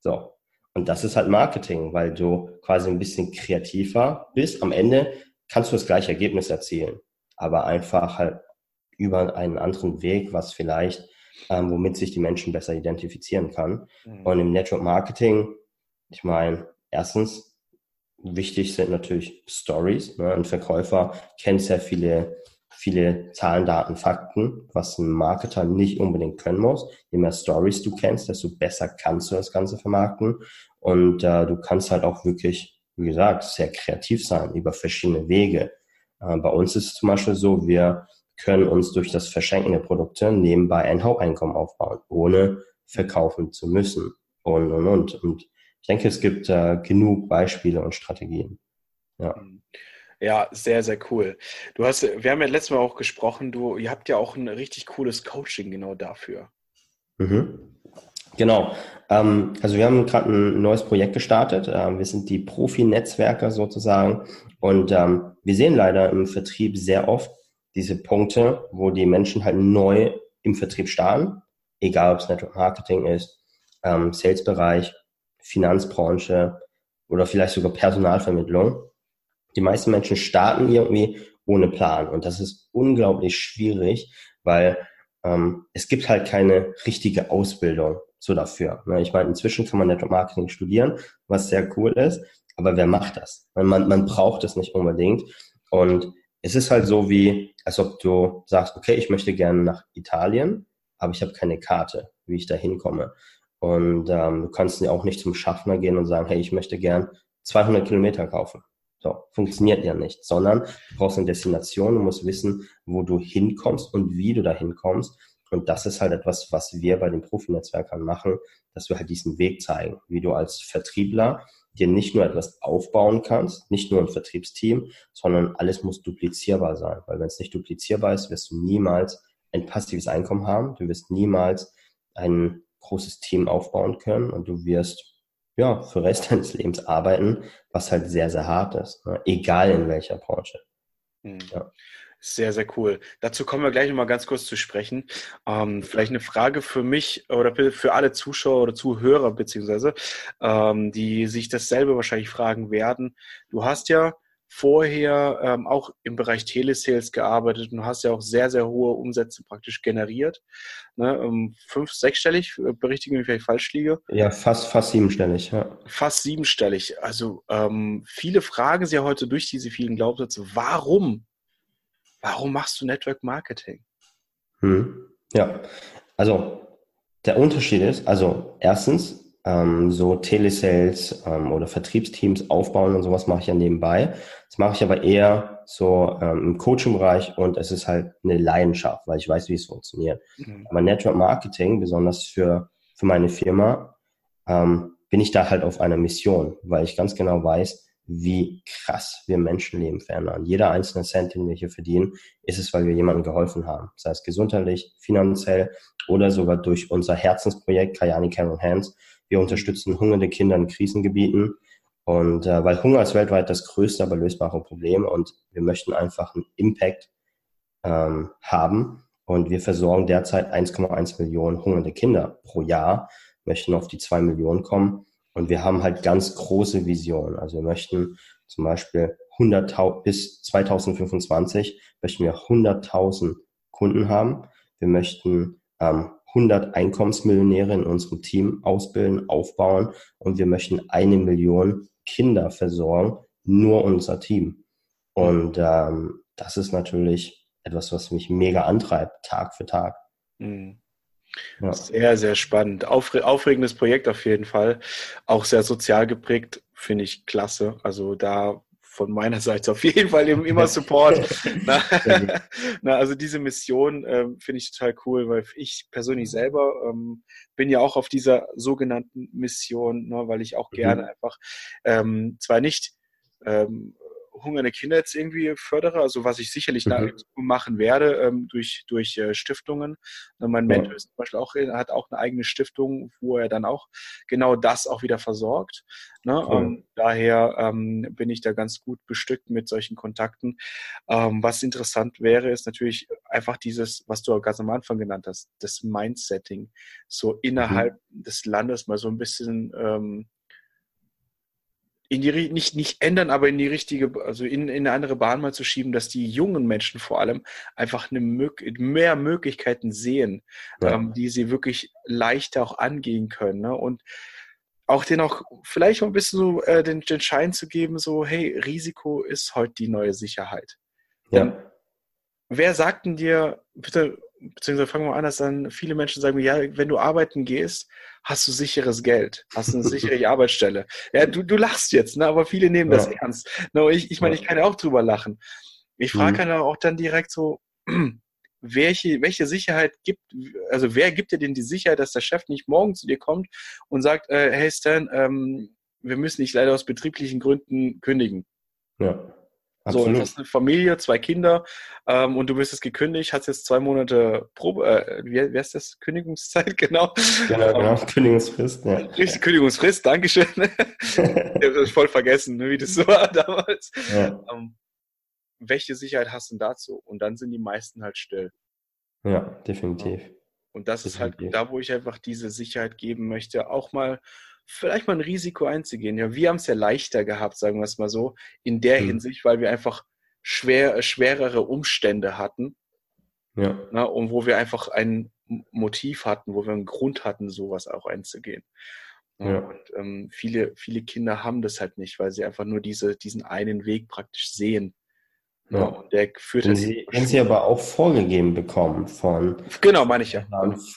So. Und das ist halt Marketing, weil du quasi ein bisschen kreativer bist. Am Ende kannst du das gleiche Ergebnis erzielen, aber einfach halt über einen anderen Weg, was vielleicht, ähm, womit sich die Menschen besser identifizieren kann. Mhm. Und im Network Marketing, ich meine, erstens, Wichtig sind natürlich Stories. Ne? Ein Verkäufer kennt sehr viele, viele Zahlen, Daten, Fakten, was ein Marketer nicht unbedingt können muss. Je mehr Stories du kennst, desto besser kannst du das Ganze vermarkten. Und äh, du kannst halt auch wirklich, wie gesagt, sehr kreativ sein über verschiedene Wege. Äh, bei uns ist es zum Beispiel so, wir können uns durch das Verschenken der Produkte nebenbei ein Haupteinkommen aufbauen, ohne verkaufen zu müssen. Und, und, und. Und ich denke, es gibt äh, genug Beispiele und Strategien. Ja. Ja, sehr, sehr cool. Du hast, wir haben ja letztes Mal auch gesprochen, du, ihr habt ja auch ein richtig cooles Coaching genau dafür. Mhm. Genau. Ähm, also wir haben gerade ein neues Projekt gestartet. Ähm, wir sind die Profi-Netzwerker sozusagen und ähm, wir sehen leider im Vertrieb sehr oft diese Punkte, wo die Menschen halt neu im Vertrieb starten, egal ob es Network Marketing ist, ähm, Sales-Bereich, Finanzbranche oder vielleicht sogar Personalvermittlung. Die meisten Menschen starten irgendwie ohne Plan und das ist unglaublich schwierig, weil ähm, es gibt halt keine richtige Ausbildung so dafür. Ne? Ich meine, inzwischen kann man Network Marketing studieren, was sehr cool ist, aber wer macht das? Man, man braucht es nicht unbedingt. Und es ist halt so wie, als ob du sagst, okay, ich möchte gerne nach Italien, aber ich habe keine Karte, wie ich da hinkomme. Und ähm, du kannst ja auch nicht zum Schaffner gehen und sagen, hey, ich möchte gern 200 Kilometer kaufen. So, funktioniert ja nicht, sondern du brauchst eine Destination, du musst wissen, wo du hinkommst und wie du da hinkommst. Und das ist halt etwas, was wir bei den Profinetzwerkern machen, dass wir halt diesen Weg zeigen, wie du als Vertriebler dir nicht nur etwas aufbauen kannst, nicht nur ein Vertriebsteam, sondern alles muss duplizierbar sein. Weil wenn es nicht duplizierbar ist, wirst du niemals ein passives Einkommen haben, du wirst niemals ein großes Team aufbauen können und du wirst ja für Rest deines Lebens arbeiten, was halt sehr, sehr hart ist, ne? egal in welcher Branche. Mhm. Ja. Sehr, sehr cool. Dazu kommen wir gleich nochmal ganz kurz zu sprechen. Ähm, vielleicht eine Frage für mich oder für alle Zuschauer oder Zuhörer beziehungsweise, ähm, die sich dasselbe wahrscheinlich fragen werden. Du hast ja vorher ähm, auch im Bereich Telesales gearbeitet und hast ja auch sehr, sehr hohe Umsätze praktisch generiert. Ne, ähm, fünf, sechsstellig, äh, berichtige mich, wenn ich falsch liege. Ja, fast, fast siebenstellig, ja. Fast siebenstellig. Also ähm, viele fragen sich ja heute durch diese vielen Glaubenssätze, warum? Warum machst du Network Marketing? Hm. Ja, also der Unterschied ist, also erstens, ähm, so Telesales ähm, oder Vertriebsteams aufbauen und sowas mache ich ja nebenbei. Das mache ich aber eher so ähm, im Coaching-Bereich und es ist halt eine Leidenschaft, weil ich weiß, wie es funktioniert. Mhm. Aber Network Marketing, besonders für, für meine Firma, ähm, bin ich da halt auf einer Mission, weil ich ganz genau weiß, wie krass wir Menschenleben verändern. Jeder einzelne Cent, den wir hier verdienen, ist es, weil wir jemandem geholfen haben. Sei es gesundheitlich, finanziell oder sogar durch unser Herzensprojekt Kayani Care Hands, wir unterstützen hungernde Kinder in Krisengebieten. Und äh, weil Hunger ist weltweit das größte, aber lösbare Problem und wir möchten einfach einen Impact ähm, haben. Und wir versorgen derzeit 1,1 Millionen hungernde Kinder pro Jahr, möchten auf die 2 Millionen kommen. Und wir haben halt ganz große Visionen. Also wir möchten zum Beispiel 100.000 bis 2025 möchten wir 100.000 Kunden haben. Wir möchten ähm, 100 Einkommensmillionäre in unserem Team ausbilden, aufbauen und wir möchten eine Million Kinder versorgen, nur unser Team. Und ähm, das ist natürlich etwas, was mich mega antreibt, Tag für Tag. Mhm. Ja. Sehr, sehr spannend. Aufre aufregendes Projekt auf jeden Fall. Auch sehr sozial geprägt, finde ich klasse. Also da von meiner Seite auf jeden Fall immer Support. na, na, also diese Mission ähm, finde ich total cool, weil ich persönlich selber ähm, bin ja auch auf dieser sogenannten Mission, ne, weil ich auch mhm. gerne einfach ähm, zwar nicht ähm, hungernde Kinder jetzt irgendwie fördere, also was ich sicherlich mhm. machen werde ähm, durch, durch äh, Stiftungen. Und mein Mentor ist zum Beispiel auch, hat auch eine eigene Stiftung, wo er dann auch genau das auch wieder versorgt. Ne? Cool. Ähm, daher ähm, bin ich da ganz gut bestückt mit solchen Kontakten. Ähm, was interessant wäre, ist natürlich einfach dieses, was du ganz am Anfang genannt hast, das Mindsetting, so innerhalb mhm. des Landes mal so ein bisschen ähm, in die nicht nicht ändern, aber in die richtige, also in, in eine andere Bahn mal zu schieben, dass die jungen Menschen vor allem einfach eine mehr Möglichkeiten sehen, ja. ähm, die sie wirklich leichter auch angehen können. Ne? Und auch den auch vielleicht mal ein bisschen so äh, den, den Schein zu geben, so hey, Risiko ist heute die neue Sicherheit. Ja. Wer sagt denn dir, bitte beziehungsweise fangen wir an, dass dann viele Menschen sagen, ja, wenn du arbeiten gehst, hast du sicheres Geld, hast eine sichere Arbeitsstelle. Ja, du, du lachst jetzt, ne? aber viele nehmen das ernst. Ne? Ich, ich meine, ich kann ja auch drüber lachen. Ich frage mhm. dann auch dann direkt so, welche, welche Sicherheit gibt, also wer gibt dir denn die Sicherheit, dass der Chef nicht morgen zu dir kommt und sagt, äh, hey Stan, ähm, wir müssen dich leider aus betrieblichen Gründen kündigen. Ja. So, du hast eine Familie, zwei Kinder ähm, und du bist jetzt gekündigt, hast jetzt zwei Monate Probe, äh, wie, wie heißt das? Kündigungszeit, genau. Genau, genau. Kündigungsfrist, ja. Richtig, Kündigungsfrist, Dankeschön. ich habe das voll vergessen, ne, wie das so war damals. Ja. Ähm, welche Sicherheit hast du denn dazu? Und dann sind die meisten halt still. Ja, definitiv. Und das definitiv. ist halt da, wo ich einfach diese Sicherheit geben möchte, auch mal vielleicht mal ein Risiko einzugehen. Ja, wir haben es ja leichter gehabt, sagen wir es mal so, in der mhm. Hinsicht, weil wir einfach schwer, schwerere Umstände hatten. Ja. Na, und wo wir einfach ein Motiv hatten, wo wir einen Grund hatten, sowas auch einzugehen. Ja. Und ähm, viele, viele Kinder haben das halt nicht, weil sie einfach nur diese, diesen einen Weg praktisch sehen. Ja. Und der führt den sie, den sie aber auch vorgegeben bekommen von genau meine ich ja.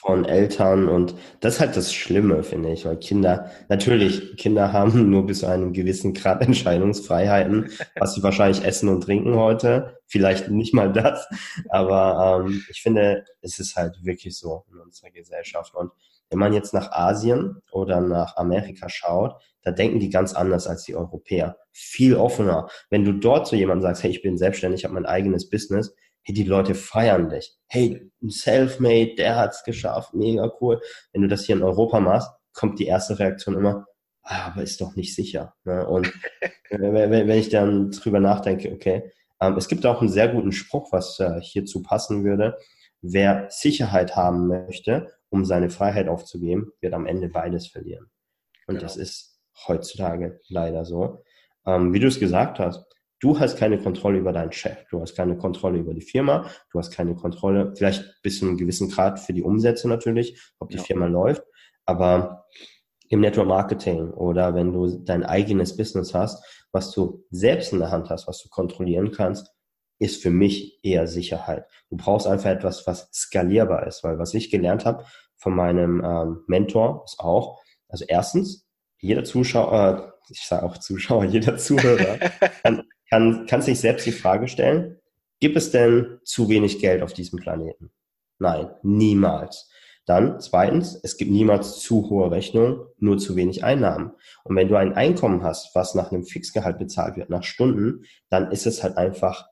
Von Eltern und das ist halt das Schlimme finde ich weil Kinder natürlich Kinder haben nur bis zu einem gewissen Grad Entscheidungsfreiheiten was sie wahrscheinlich essen und trinken heute. Vielleicht nicht mal das. Aber ähm, ich finde es ist halt wirklich so in unserer Gesellschaft. Und wenn man jetzt nach Asien oder nach Amerika schaut, da denken die ganz anders als die Europäer. Viel offener. Wenn du dort zu jemandem sagst, hey, ich bin selbstständig, ich habe mein eigenes Business, hey, die Leute feiern dich. Hey, ein Selfmade, der hat's geschafft, mega cool. Wenn du das hier in Europa machst, kommt die erste Reaktion immer, ah, aber ist doch nicht sicher. Ne? Und wenn ich dann drüber nachdenke, okay, ähm, es gibt auch einen sehr guten Spruch, was äh, hierzu passen würde. Wer Sicherheit haben möchte um seine Freiheit aufzugeben, wird am Ende beides verlieren. Und genau. das ist heutzutage leider so. Ähm, wie du es gesagt hast, du hast keine Kontrolle über deinen Chef, du hast keine Kontrolle über die Firma, du hast keine Kontrolle, vielleicht bis zu einem gewissen Grad für die Umsätze natürlich, ob die ja. Firma läuft, aber im Network Marketing oder wenn du dein eigenes Business hast, was du selbst in der Hand hast, was du kontrollieren kannst, ist für mich eher Sicherheit. Du brauchst einfach etwas, was skalierbar ist, weil was ich gelernt habe von meinem ähm, Mentor ist auch, also erstens, jeder Zuschauer, äh, ich sage auch Zuschauer, jeder Zuhörer kann, kann, kann sich selbst die Frage stellen, gibt es denn zu wenig Geld auf diesem Planeten? Nein, niemals. Dann zweitens, es gibt niemals zu hohe Rechnungen, nur zu wenig Einnahmen. Und wenn du ein Einkommen hast, was nach einem Fixgehalt bezahlt wird, nach Stunden, dann ist es halt einfach,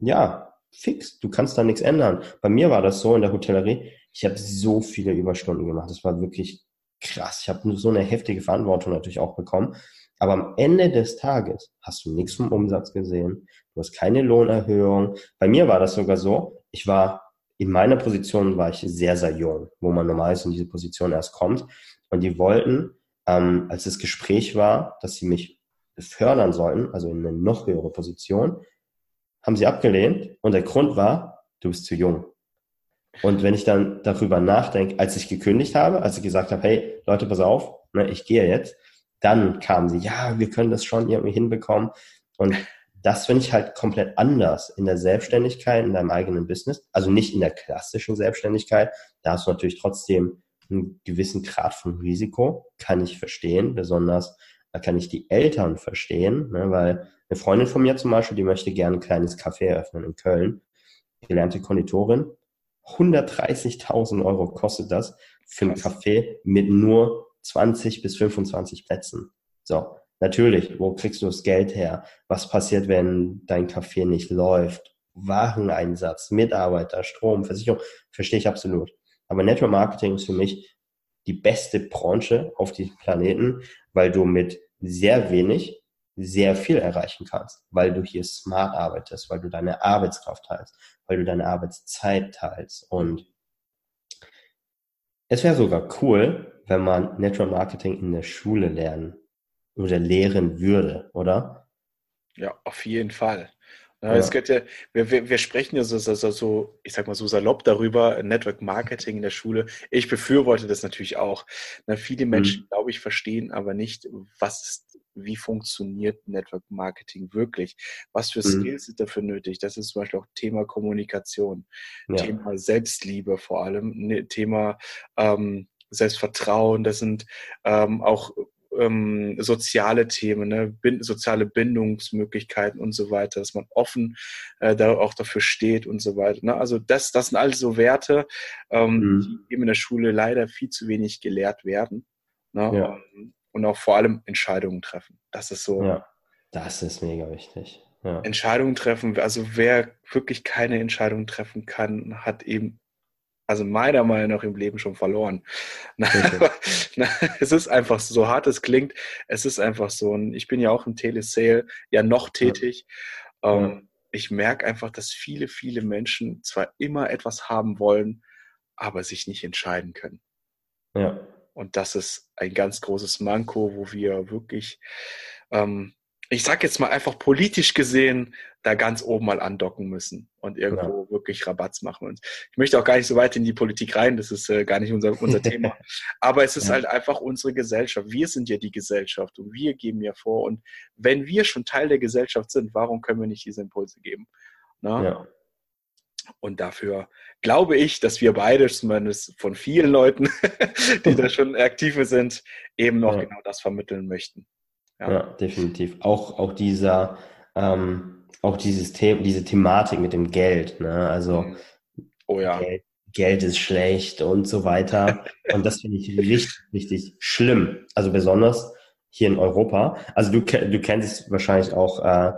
ja, fix. Du kannst da nichts ändern. Bei mir war das so in der Hotellerie, ich habe so viele Überstunden gemacht. Das war wirklich krass. Ich habe so eine heftige Verantwortung natürlich auch bekommen. Aber am Ende des Tages hast du nichts vom Umsatz gesehen. Du hast keine Lohnerhöhung. Bei mir war das sogar so. Ich war in meiner Position war ich sehr, sehr jung, wo man normalerweise in diese Position erst kommt. Und die wollten, ähm, als das Gespräch war, dass sie mich befördern sollten, also in eine noch höhere Position, haben sie abgelehnt. Und der Grund war, du bist zu jung. Und wenn ich dann darüber nachdenke, als ich gekündigt habe, als ich gesagt habe, hey Leute, pass auf, ne, ich gehe jetzt, dann kamen sie, ja, wir können das schon irgendwie hinbekommen. Und das finde ich halt komplett anders in der Selbstständigkeit, in deinem eigenen Business. Also nicht in der klassischen Selbstständigkeit. Da hast du natürlich trotzdem einen gewissen Grad von Risiko, kann ich verstehen. Besonders da kann ich die Eltern verstehen, ne, weil eine Freundin von mir zum Beispiel, die möchte gerne ein kleines Café eröffnen in Köln. Gelernte Konditorin. 130.000 Euro kostet das für ein Café mit nur 20 bis 25 Plätzen. So, natürlich, wo kriegst du das Geld her? Was passiert, wenn dein Café nicht läuft? Wareneinsatz, Mitarbeiter, Strom, Versicherung, verstehe ich absolut. Aber Network Marketing ist für mich die beste Branche auf diesem Planeten, weil du mit sehr wenig sehr viel erreichen kannst, weil du hier smart arbeitest, weil du deine Arbeitskraft teilst, weil du deine Arbeitszeit teilst. Und es wäre sogar cool, wenn man Network Marketing in der Schule lernen oder lehren würde, oder? Ja, auf jeden Fall. Ja. Es geht ja, wir, wir, wir sprechen ja so, so, so, ich sag mal so salopp darüber, Network Marketing in der Schule. Ich befürworte das natürlich auch. Na, viele mhm. Menschen, mhm. glaube ich, verstehen aber nicht, was ist, wie funktioniert Network Marketing wirklich? Was für mhm. Skills sind dafür nötig? Das ist zum Beispiel auch Thema Kommunikation, ja. Thema Selbstliebe vor allem, ne, Thema ähm, Selbstvertrauen, das sind ähm, auch ähm, soziale Themen, ne? Bind soziale Bindungsmöglichkeiten und so weiter, dass man offen äh, da auch dafür steht und so weiter. Ne? Also das, das sind alles so Werte, ähm, mhm. die eben in der Schule leider viel zu wenig gelehrt werden. Ne? Ja. Und auch vor allem Entscheidungen treffen. Das ist so. Ja, das ist mega wichtig. ja. Entscheidungen treffen. Also wer wirklich keine Entscheidung treffen kann, hat eben, also meiner Meinung nach im Leben schon verloren. es ist einfach so, so hart es klingt, es ist einfach so. Und ich bin ja auch im Telesale ja noch tätig. Ja. Ähm, ich merke einfach, dass viele, viele Menschen zwar immer etwas haben wollen, aber sich nicht entscheiden können. Ja. Und das ist ein ganz großes Manko, wo wir wirklich ähm, ich sag jetzt mal einfach politisch gesehen, da ganz oben mal andocken müssen und irgendwo ja. wirklich Rabatz machen. Und ich möchte auch gar nicht so weit in die Politik rein, das ist äh, gar nicht unser, unser Thema. Aber es ist ja. halt einfach unsere Gesellschaft. Wir sind ja die Gesellschaft und wir geben ja vor. Und wenn wir schon Teil der Gesellschaft sind, warum können wir nicht diese Impulse geben? Ja. Und dafür glaube ich, dass wir beide, zumindest von vielen Leuten, die da schon aktive sind, eben noch genau das vermitteln möchten. Ja, ja definitiv. Auch, auch dieser, ähm, auch dieses Thema, diese Thematik mit dem Geld, ne? Also mhm. oh, ja. Geld, Geld ist schlecht und so weiter. und das finde ich richtig, richtig schlimm. Also besonders hier in Europa. Also du, du kennst es wahrscheinlich auch äh,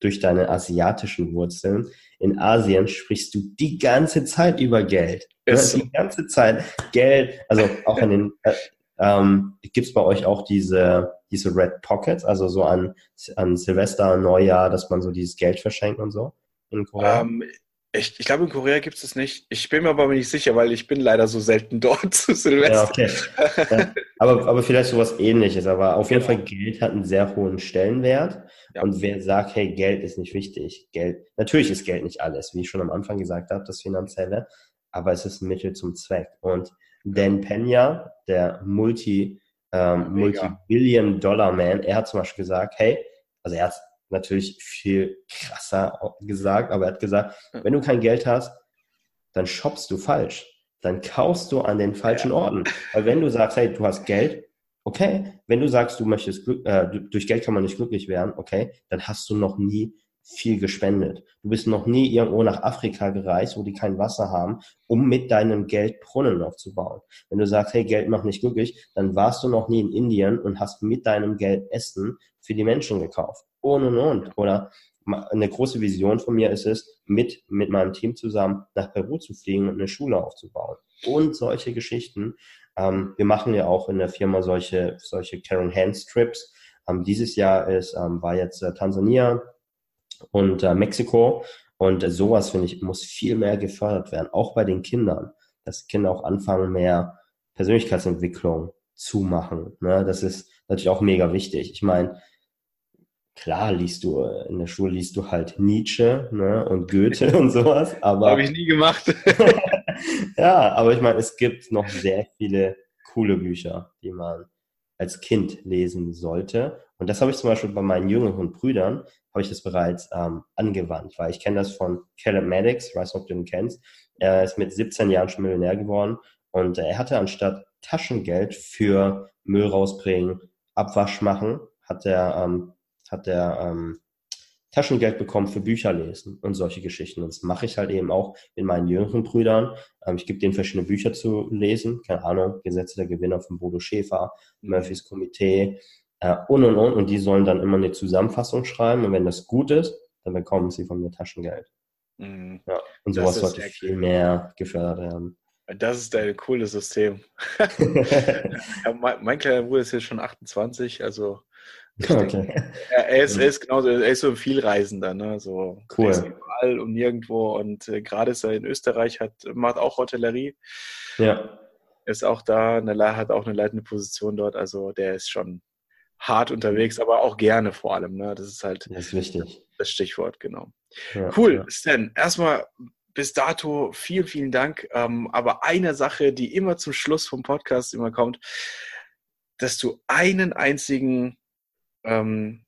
durch deine asiatischen Wurzeln. In Asien sprichst du die ganze Zeit über Geld. Ist die ganze Zeit Geld, also auch in den, äh, ähm, Gibt es bei euch auch diese, diese Red Pockets, also so an, an Silvester, Neujahr, dass man so dieses Geld verschenkt und so in Korea? Um, ähm, ich, ich glaube, in Korea gibt es das nicht. Ich bin mir aber nicht sicher, weil ich bin leider so selten dort zu Silvester. Ja, okay. Aber, aber vielleicht sowas ähnliches. Aber auf jeden. Fall, Geld hat einen sehr hohen Stellenwert. Ja. Und wer sagt, hey, Geld ist nicht wichtig. Geld, natürlich ist Geld nicht alles, wie ich schon am Anfang gesagt habe, das Finanzielle. Aber es ist ein Mittel zum Zweck. Und Dan Pena, der Multi, ähm, Multi-Billion-Dollar-Man, er hat zum Beispiel gesagt, hey, also er hat natürlich viel krasser gesagt, aber er hat gesagt, wenn du kein Geld hast, dann shoppst du falsch. Dann kaufst du an den falschen Orten. Weil wenn du sagst, hey, du hast Geld, okay. Wenn du sagst, du möchtest, äh, durch Geld kann man nicht glücklich werden, okay, dann hast du noch nie viel gespendet. Du bist noch nie irgendwo nach Afrika gereist, wo die kein Wasser haben, um mit deinem Geld Brunnen aufzubauen. Wenn du sagst, hey, Geld macht nicht glücklich, dann warst du noch nie in Indien und hast mit deinem Geld Essen für die Menschen gekauft. Und, und, und. Oder eine große Vision von mir ist es, mit, mit meinem Team zusammen nach Peru zu fliegen und eine Schule aufzubauen. Und solche Geschichten. Ähm, wir machen ja auch in der Firma solche, solche Karen Hands Trips. Ähm, dieses Jahr ist, ähm, war jetzt äh, Tansania, und äh, Mexiko. Und äh, sowas, finde ich, muss viel mehr gefördert werden, auch bei den Kindern, dass Kinder auch anfangen, mehr Persönlichkeitsentwicklung zu machen. Ne? Das ist natürlich auch mega wichtig. Ich meine, klar liest du, äh, in der Schule liest du halt Nietzsche ne? und Goethe und sowas, aber. Habe ich nie gemacht. ja, aber ich meine, es gibt noch sehr viele coole Bücher, die man als Kind lesen sollte. Und das habe ich zum Beispiel bei meinen jüngeren Brüdern, habe ich das bereits ähm, angewandt, weil ich kenne das von Caleb Maddox, weiß nicht, ob du ihn kennst. Er ist mit 17 Jahren schon Millionär geworden und er hatte anstatt Taschengeld für Müll rausbringen, Abwasch machen, hat er, ähm, hat er ähm, Taschengeld bekommen für Bücher lesen und solche Geschichten. Und das mache ich halt eben auch mit meinen jüngeren Brüdern. Ähm, ich gebe denen verschiedene Bücher zu lesen, keine Ahnung, Gesetze der Gewinner von Bodo Schäfer, Murphys Komitee äh, und und und. Und die sollen dann immer eine Zusammenfassung schreiben. Und wenn das gut ist, dann bekommen sie von mir Taschengeld. Mhm. Ja, und sowas sollte viel mehr gefördert werden. Das ist ein cooles System. ja, mein, mein, kleiner Bruder ist jetzt schon 28, also Okay. Denke, er, er, ist, er ist genauso, er ist so ein Vielreisender, ne? So cool. ist überall und nirgendwo. Und äh, gerade ist er in Österreich, hat, macht auch Hotellerie. Ja. Ist auch da, eine, hat auch eine leitende Position dort. Also der ist schon hart unterwegs, aber auch gerne vor allem. Ne? Das ist halt das, ist wichtig. das Stichwort, genau. Ja, cool, ja. Stan. Erstmal bis dato vielen, vielen Dank. Ähm, aber eine Sache, die immer zum Schluss vom Podcast immer kommt, dass du einen einzigen ähm,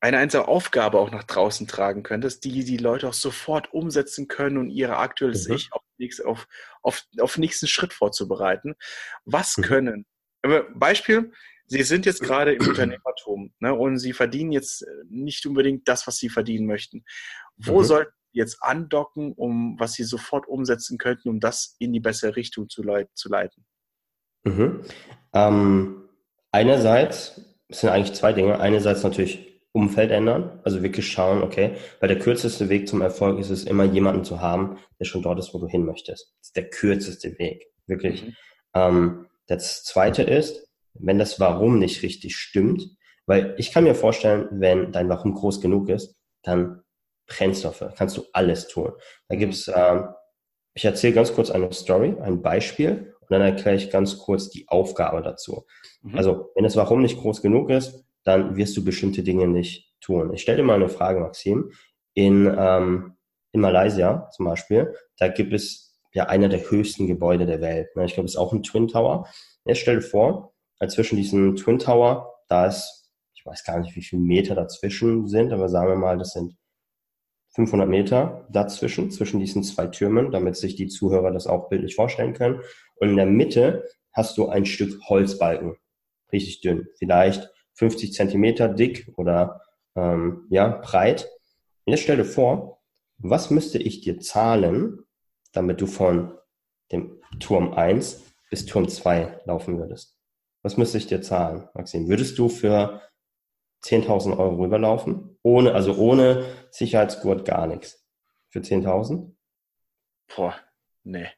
eine einzelne Aufgabe auch nach draußen tragen könntest, die die Leute auch sofort umsetzen können und ihre aktuelles mhm. Ich auf, auf, auf, auf nächsten Schritt vorzubereiten. Was mhm. können, Beispiel, Sie sind jetzt gerade im Unternehmertum ne, und Sie verdienen jetzt äh, nicht unbedingt das, was Sie verdienen möchten. Wo mhm. sollten Sie jetzt andocken, um was Sie sofort umsetzen könnten, um das in die bessere Richtung zu leiten? Mhm. Ähm, einerseits es sind eigentlich zwei Dinge. Einerseits natürlich Umfeld ändern, also wirklich schauen, okay, weil der kürzeste Weg zum Erfolg ist es immer, jemanden zu haben, der schon dort ist, wo du hin möchtest. Das ist der kürzeste Weg, wirklich. Mhm. Ähm, das zweite ist, wenn das Warum nicht richtig stimmt, weil ich kann mir vorstellen, wenn dein Warum groß genug ist, dann brennst du dafür, kannst du alles tun. Da mhm. gibt's, ähm, ich erzähle ganz kurz eine Story, ein Beispiel und dann erkläre ich ganz kurz die Aufgabe dazu. Mhm. Also, wenn das Warum nicht groß genug ist, dann wirst du bestimmte Dinge nicht tun. Ich stelle dir mal eine Frage, Maxim. In, ähm, in Malaysia zum Beispiel, da gibt es ja einer der höchsten Gebäude der Welt. Ich glaube, es ist auch ein Twin Tower. Jetzt stell dir vor, zwischen diesem Twin Tower, da ist, ich weiß gar nicht, wie viele Meter dazwischen sind, aber sagen wir mal, das sind 500 Meter dazwischen, zwischen diesen zwei Türmen, damit sich die Zuhörer das auch bildlich vorstellen können. Und in der Mitte hast du ein Stück Holzbalken, richtig dünn, vielleicht 50 Zentimeter dick oder ähm, ja, breit. Und jetzt stell dir vor, was müsste ich dir zahlen, damit du von dem Turm 1 bis Turm 2 laufen würdest? Was müsste ich dir zahlen, Maxim? Würdest du für 10.000 Euro rüberlaufen? Ohne, also ohne Sicherheitsgurt gar nichts. Für 10.000? Boah, nee.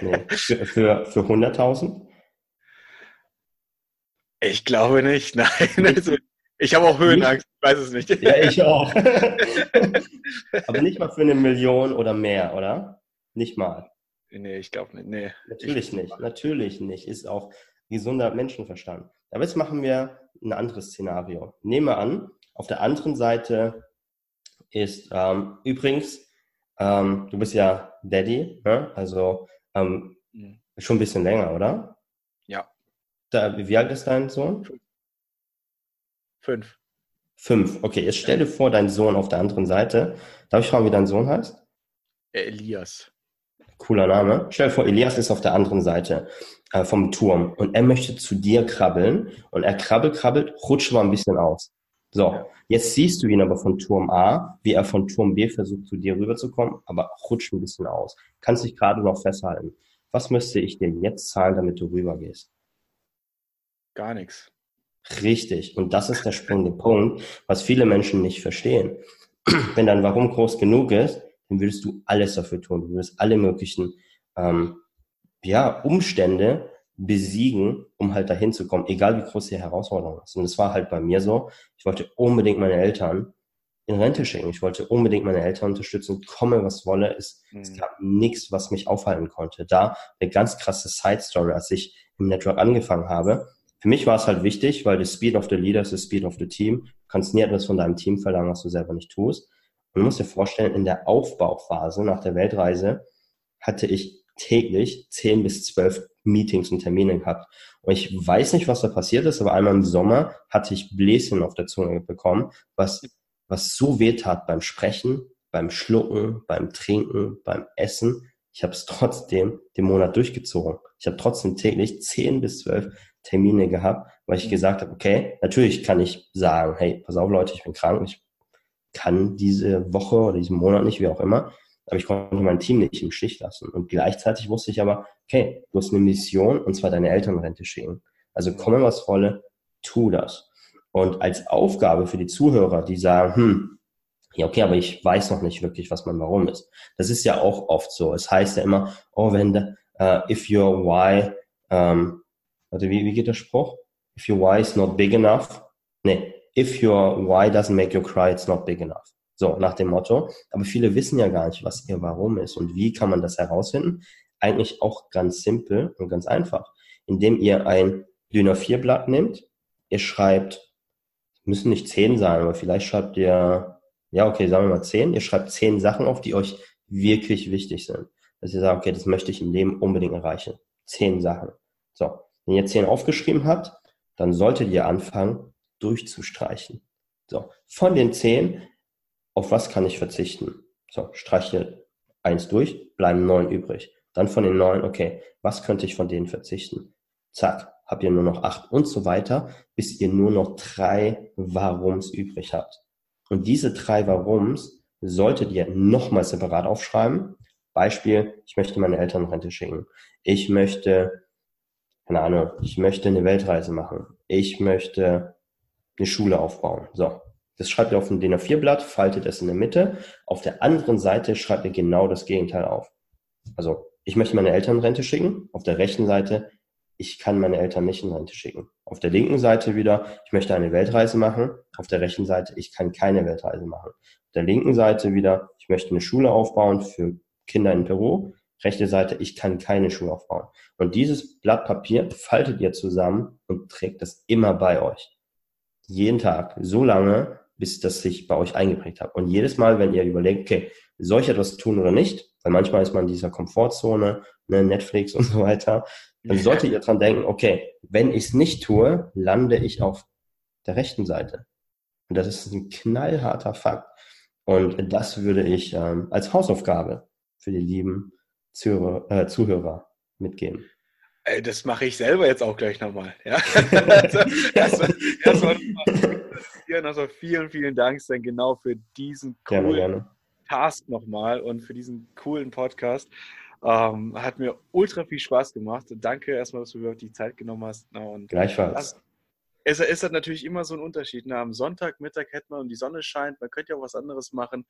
nee. Für, für, für 100.000? Ich glaube nicht, nein. Also, ich habe auch Höhenangst, ich weiß es nicht. Ja, ich auch. Aber nicht mal für eine Million oder mehr, oder? Nicht mal. Nee, ich glaube nicht. Nee. Natürlich nicht, natürlich nicht. Ist auch gesunder Menschenverstand. Aber jetzt machen wir ein anderes Szenario. Nehmen wir an, auf der anderen Seite ist ähm, übrigens, ähm, du bist ja Daddy, ne? also ähm, mhm. schon ein bisschen länger, oder? Da, wie alt ist dein Sohn? Fünf. Fünf. Okay, jetzt stell dir vor, dein Sohn auf der anderen Seite. Darf ich fragen, wie dein Sohn heißt? Elias. Cooler Name. Stell dir vor, Elias ist auf der anderen Seite äh, vom Turm und er möchte zu dir krabbeln und er krabbelt, krabbelt, rutscht mal ein bisschen aus. So, jetzt siehst du ihn aber von Turm A, wie er von Turm B versucht, zu dir rüberzukommen, aber rutscht ein bisschen aus. Kannst dich gerade noch festhalten. Was müsste ich dir jetzt zahlen, damit du rübergehst? Gar nichts. Richtig. Und das ist der springende Punkt, was viele Menschen nicht verstehen. Wenn dein Warum groß genug ist, dann würdest du alles dafür tun. Du würdest alle möglichen ähm, ja, Umstände besiegen, um halt dahin zu kommen, egal wie groß die Herausforderung ist. Und das war halt bei mir so. Ich wollte unbedingt meine Eltern in Rente schicken. Ich wollte unbedingt meine Eltern unterstützen, komme was wolle. Es, mhm. es gab nichts, was mich aufhalten konnte. Da eine ganz krasse Side Story, als ich im Network angefangen habe, für mich war es halt wichtig, weil das Speed of the Leader ist das Speed of the Team. Du kannst nie etwas von deinem Team verlangen, was du selber nicht tust. Du musst dir vorstellen, in der Aufbauphase nach der Weltreise hatte ich täglich zehn bis zwölf Meetings und Termine gehabt. Und ich weiß nicht, was da passiert ist, aber einmal im Sommer hatte ich Bläschen auf der Zunge bekommen, was, was so weh tat beim Sprechen, beim Schlucken, beim Trinken, beim Essen. Ich habe es trotzdem den Monat durchgezogen. Ich habe trotzdem täglich zehn bis zwölf Termine gehabt, weil ich mhm. gesagt habe, okay, natürlich kann ich sagen, hey, pass auf Leute, ich bin krank, ich kann diese Woche oder diesen Monat nicht, wie auch immer, aber ich konnte mein Team nicht im Stich lassen. Und gleichzeitig wusste ich aber, okay, du hast eine Mission und zwar deine Elternrente schicken. Also komme was wolle, tu das. Und als Aufgabe für die Zuhörer, die sagen, hm, ja, okay, aber ich weiß noch nicht wirklich, was mein Warum ist. Das ist ja auch oft so. Es heißt ja immer, oh, wenn, uh, if your why um, Warte, wie, wie geht der Spruch? If your why is not big enough. Nee, if your why doesn't make you cry, it's not big enough. So, nach dem Motto. Aber viele wissen ja gar nicht, was ihr Warum ist und wie kann man das herausfinden. Eigentlich auch ganz simpel und ganz einfach. Indem ihr ein DIN A4-Blatt nehmt, ihr schreibt, müssen nicht zehn sein, aber vielleicht schreibt ihr, ja, okay, sagen wir mal zehn, ihr schreibt zehn Sachen auf, die euch wirklich wichtig sind. Dass ihr sagt, okay, das möchte ich im Leben unbedingt erreichen. Zehn Sachen. So. Wenn ihr zehn aufgeschrieben habt, dann solltet ihr anfangen, durchzustreichen. So, von den zehn, auf was kann ich verzichten? So, streiche eins durch, bleiben neun übrig. Dann von den neun, okay, was könnte ich von denen verzichten? Zack, habt ihr nur noch acht und so weiter, bis ihr nur noch drei Warums übrig habt. Und diese drei Warums solltet ihr nochmal separat aufschreiben. Beispiel, ich möchte meine Eltern Rente schicken. Ich möchte keine Ahnung, ich möchte eine Weltreise machen. Ich möchte eine Schule aufbauen. So, Das schreibt ihr auf ein DIN A4-Blatt, faltet es in der Mitte. Auf der anderen Seite schreibt ihr genau das Gegenteil auf. Also, ich möchte meine Eltern in Rente schicken. Auf der rechten Seite, ich kann meine Eltern nicht in Rente schicken. Auf der linken Seite wieder, ich möchte eine Weltreise machen. Auf der rechten Seite, ich kann keine Weltreise machen. Auf der linken Seite wieder, ich möchte eine Schule aufbauen für Kinder in Peru. Rechte Seite, ich kann keine Schule aufbauen. Und dieses Blatt Papier faltet ihr zusammen und trägt das immer bei euch. Jeden Tag, so lange, bis das sich bei euch eingeprägt hat. Und jedes Mal, wenn ihr überlegt, okay, soll ich etwas tun oder nicht, weil manchmal ist man in dieser Komfortzone, ne, Netflix und so weiter, dann solltet ihr dran denken, okay, wenn ich es nicht tue, lande ich auf der rechten Seite. Und das ist ein knallharter Fakt. Und das würde ich ähm, als Hausaufgabe für die lieben Zuhörer, äh, Zuhörer mitgeben. Das mache ich selber jetzt auch gleich nochmal. Ja? also, erstmal, erstmal, also vielen, vielen Dank, Sven, genau für diesen coolen gerne, gerne. Task nochmal und für diesen coolen Podcast. Ähm, hat mir ultra viel Spaß gemacht. Danke erstmal, dass du überhaupt die Zeit genommen hast. Und Gleichfalls. Es ist halt natürlich immer so ein Unterschied. Ne? Am Sonntag, Mittag hätte man und die Sonne scheint, man könnte ja auch was anderes machen.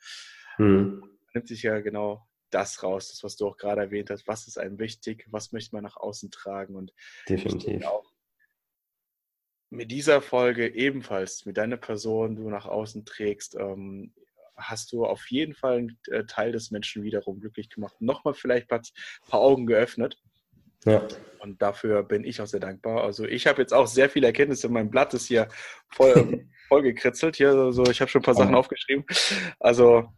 Hm. Man nimmt sich ja genau das raus, das, was du auch gerade erwähnt hast. Was ist einem wichtig? Was möchte man nach außen tragen? Und definitiv auch mit dieser Folge ebenfalls, mit deiner Person, du nach außen trägst, ähm, hast du auf jeden Fall einen äh, Teil des Menschen wiederum glücklich gemacht. Nochmal vielleicht ein paar Augen geöffnet. Ja. Und dafür bin ich auch sehr dankbar. Also ich habe jetzt auch sehr viele Erkenntnisse. Mein Blatt ist hier voll, voll gekritzelt. Hier, also ich habe schon ein paar Sachen aufgeschrieben. Also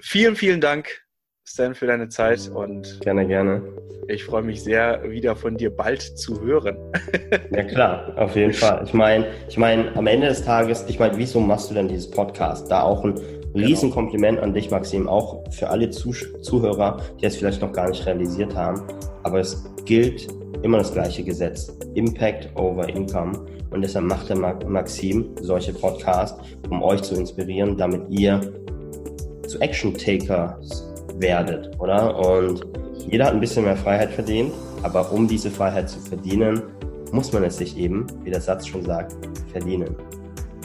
vielen, vielen Dank, Stan, für deine Zeit und gerne, gerne. Ich freue mich sehr, wieder von dir bald zu hören. ja klar, auf jeden Fall. Ich meine, ich meine, am Ende des Tages, ich meine, wieso machst du denn dieses Podcast? Da auch ein Genau. Riesenkompliment an dich, Maxim, auch für alle Zuhörer, die es vielleicht noch gar nicht realisiert haben. Aber es gilt immer das gleiche Gesetz. Impact over Income. Und deshalb macht der Maxim solche Podcasts, um euch zu inspirieren, damit ihr zu Action-Takers werdet, oder? Und jeder hat ein bisschen mehr Freiheit verdient, aber um diese Freiheit zu verdienen, muss man es sich eben, wie der Satz schon sagt, verdienen.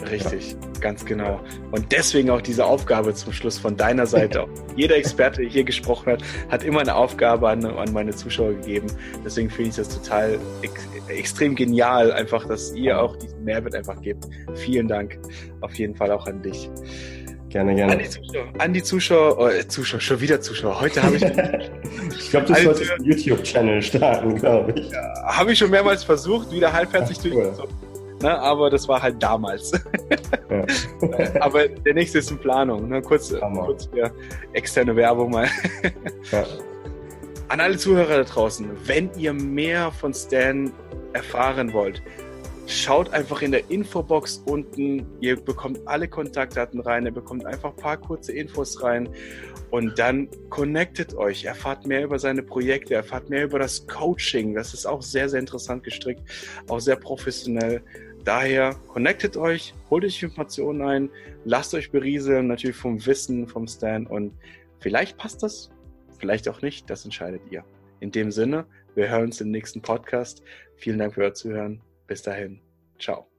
Richtig, ja. ganz genau. Und deswegen auch diese Aufgabe zum Schluss von deiner Seite. Jeder Experte, der hier gesprochen hat, hat immer eine Aufgabe an, an meine Zuschauer gegeben. Deswegen finde ich das total ex extrem genial, einfach, dass ihr auch diesen Mehrwert einfach gebt. Vielen Dank auf jeden Fall auch an dich. Gerne, gerne. An die Zuschauer, an die Zuschauer, oh, Zuschauer, schon wieder Zuschauer. Heute habe ich. ich glaube, du also, solltest einen YouTube-Channel starten, glaube ich. Ja, habe ich schon mehrmals versucht, wieder halbherzig durchgezogen. Ne? Aber das war halt damals. Ja. Aber der nächste ist in Planung. Ne? Kurz, kurz hier externe Werbung mal. Ja. An alle Zuhörer da draußen, wenn ihr mehr von Stan erfahren wollt, schaut einfach in der Infobox unten. Ihr bekommt alle Kontaktdaten rein, ihr bekommt einfach ein paar kurze Infos rein und dann connectet euch, erfahrt mehr über seine Projekte, erfahrt mehr über das Coaching. Das ist auch sehr, sehr interessant gestrickt, auch sehr professionell. Daher connectet euch, holt euch Informationen ein, lasst euch berieseln, natürlich vom Wissen, vom Stan und vielleicht passt das, vielleicht auch nicht, das entscheidet ihr. In dem Sinne, wir hören uns im nächsten Podcast. Vielen Dank für euer Zuhören. Bis dahin. Ciao.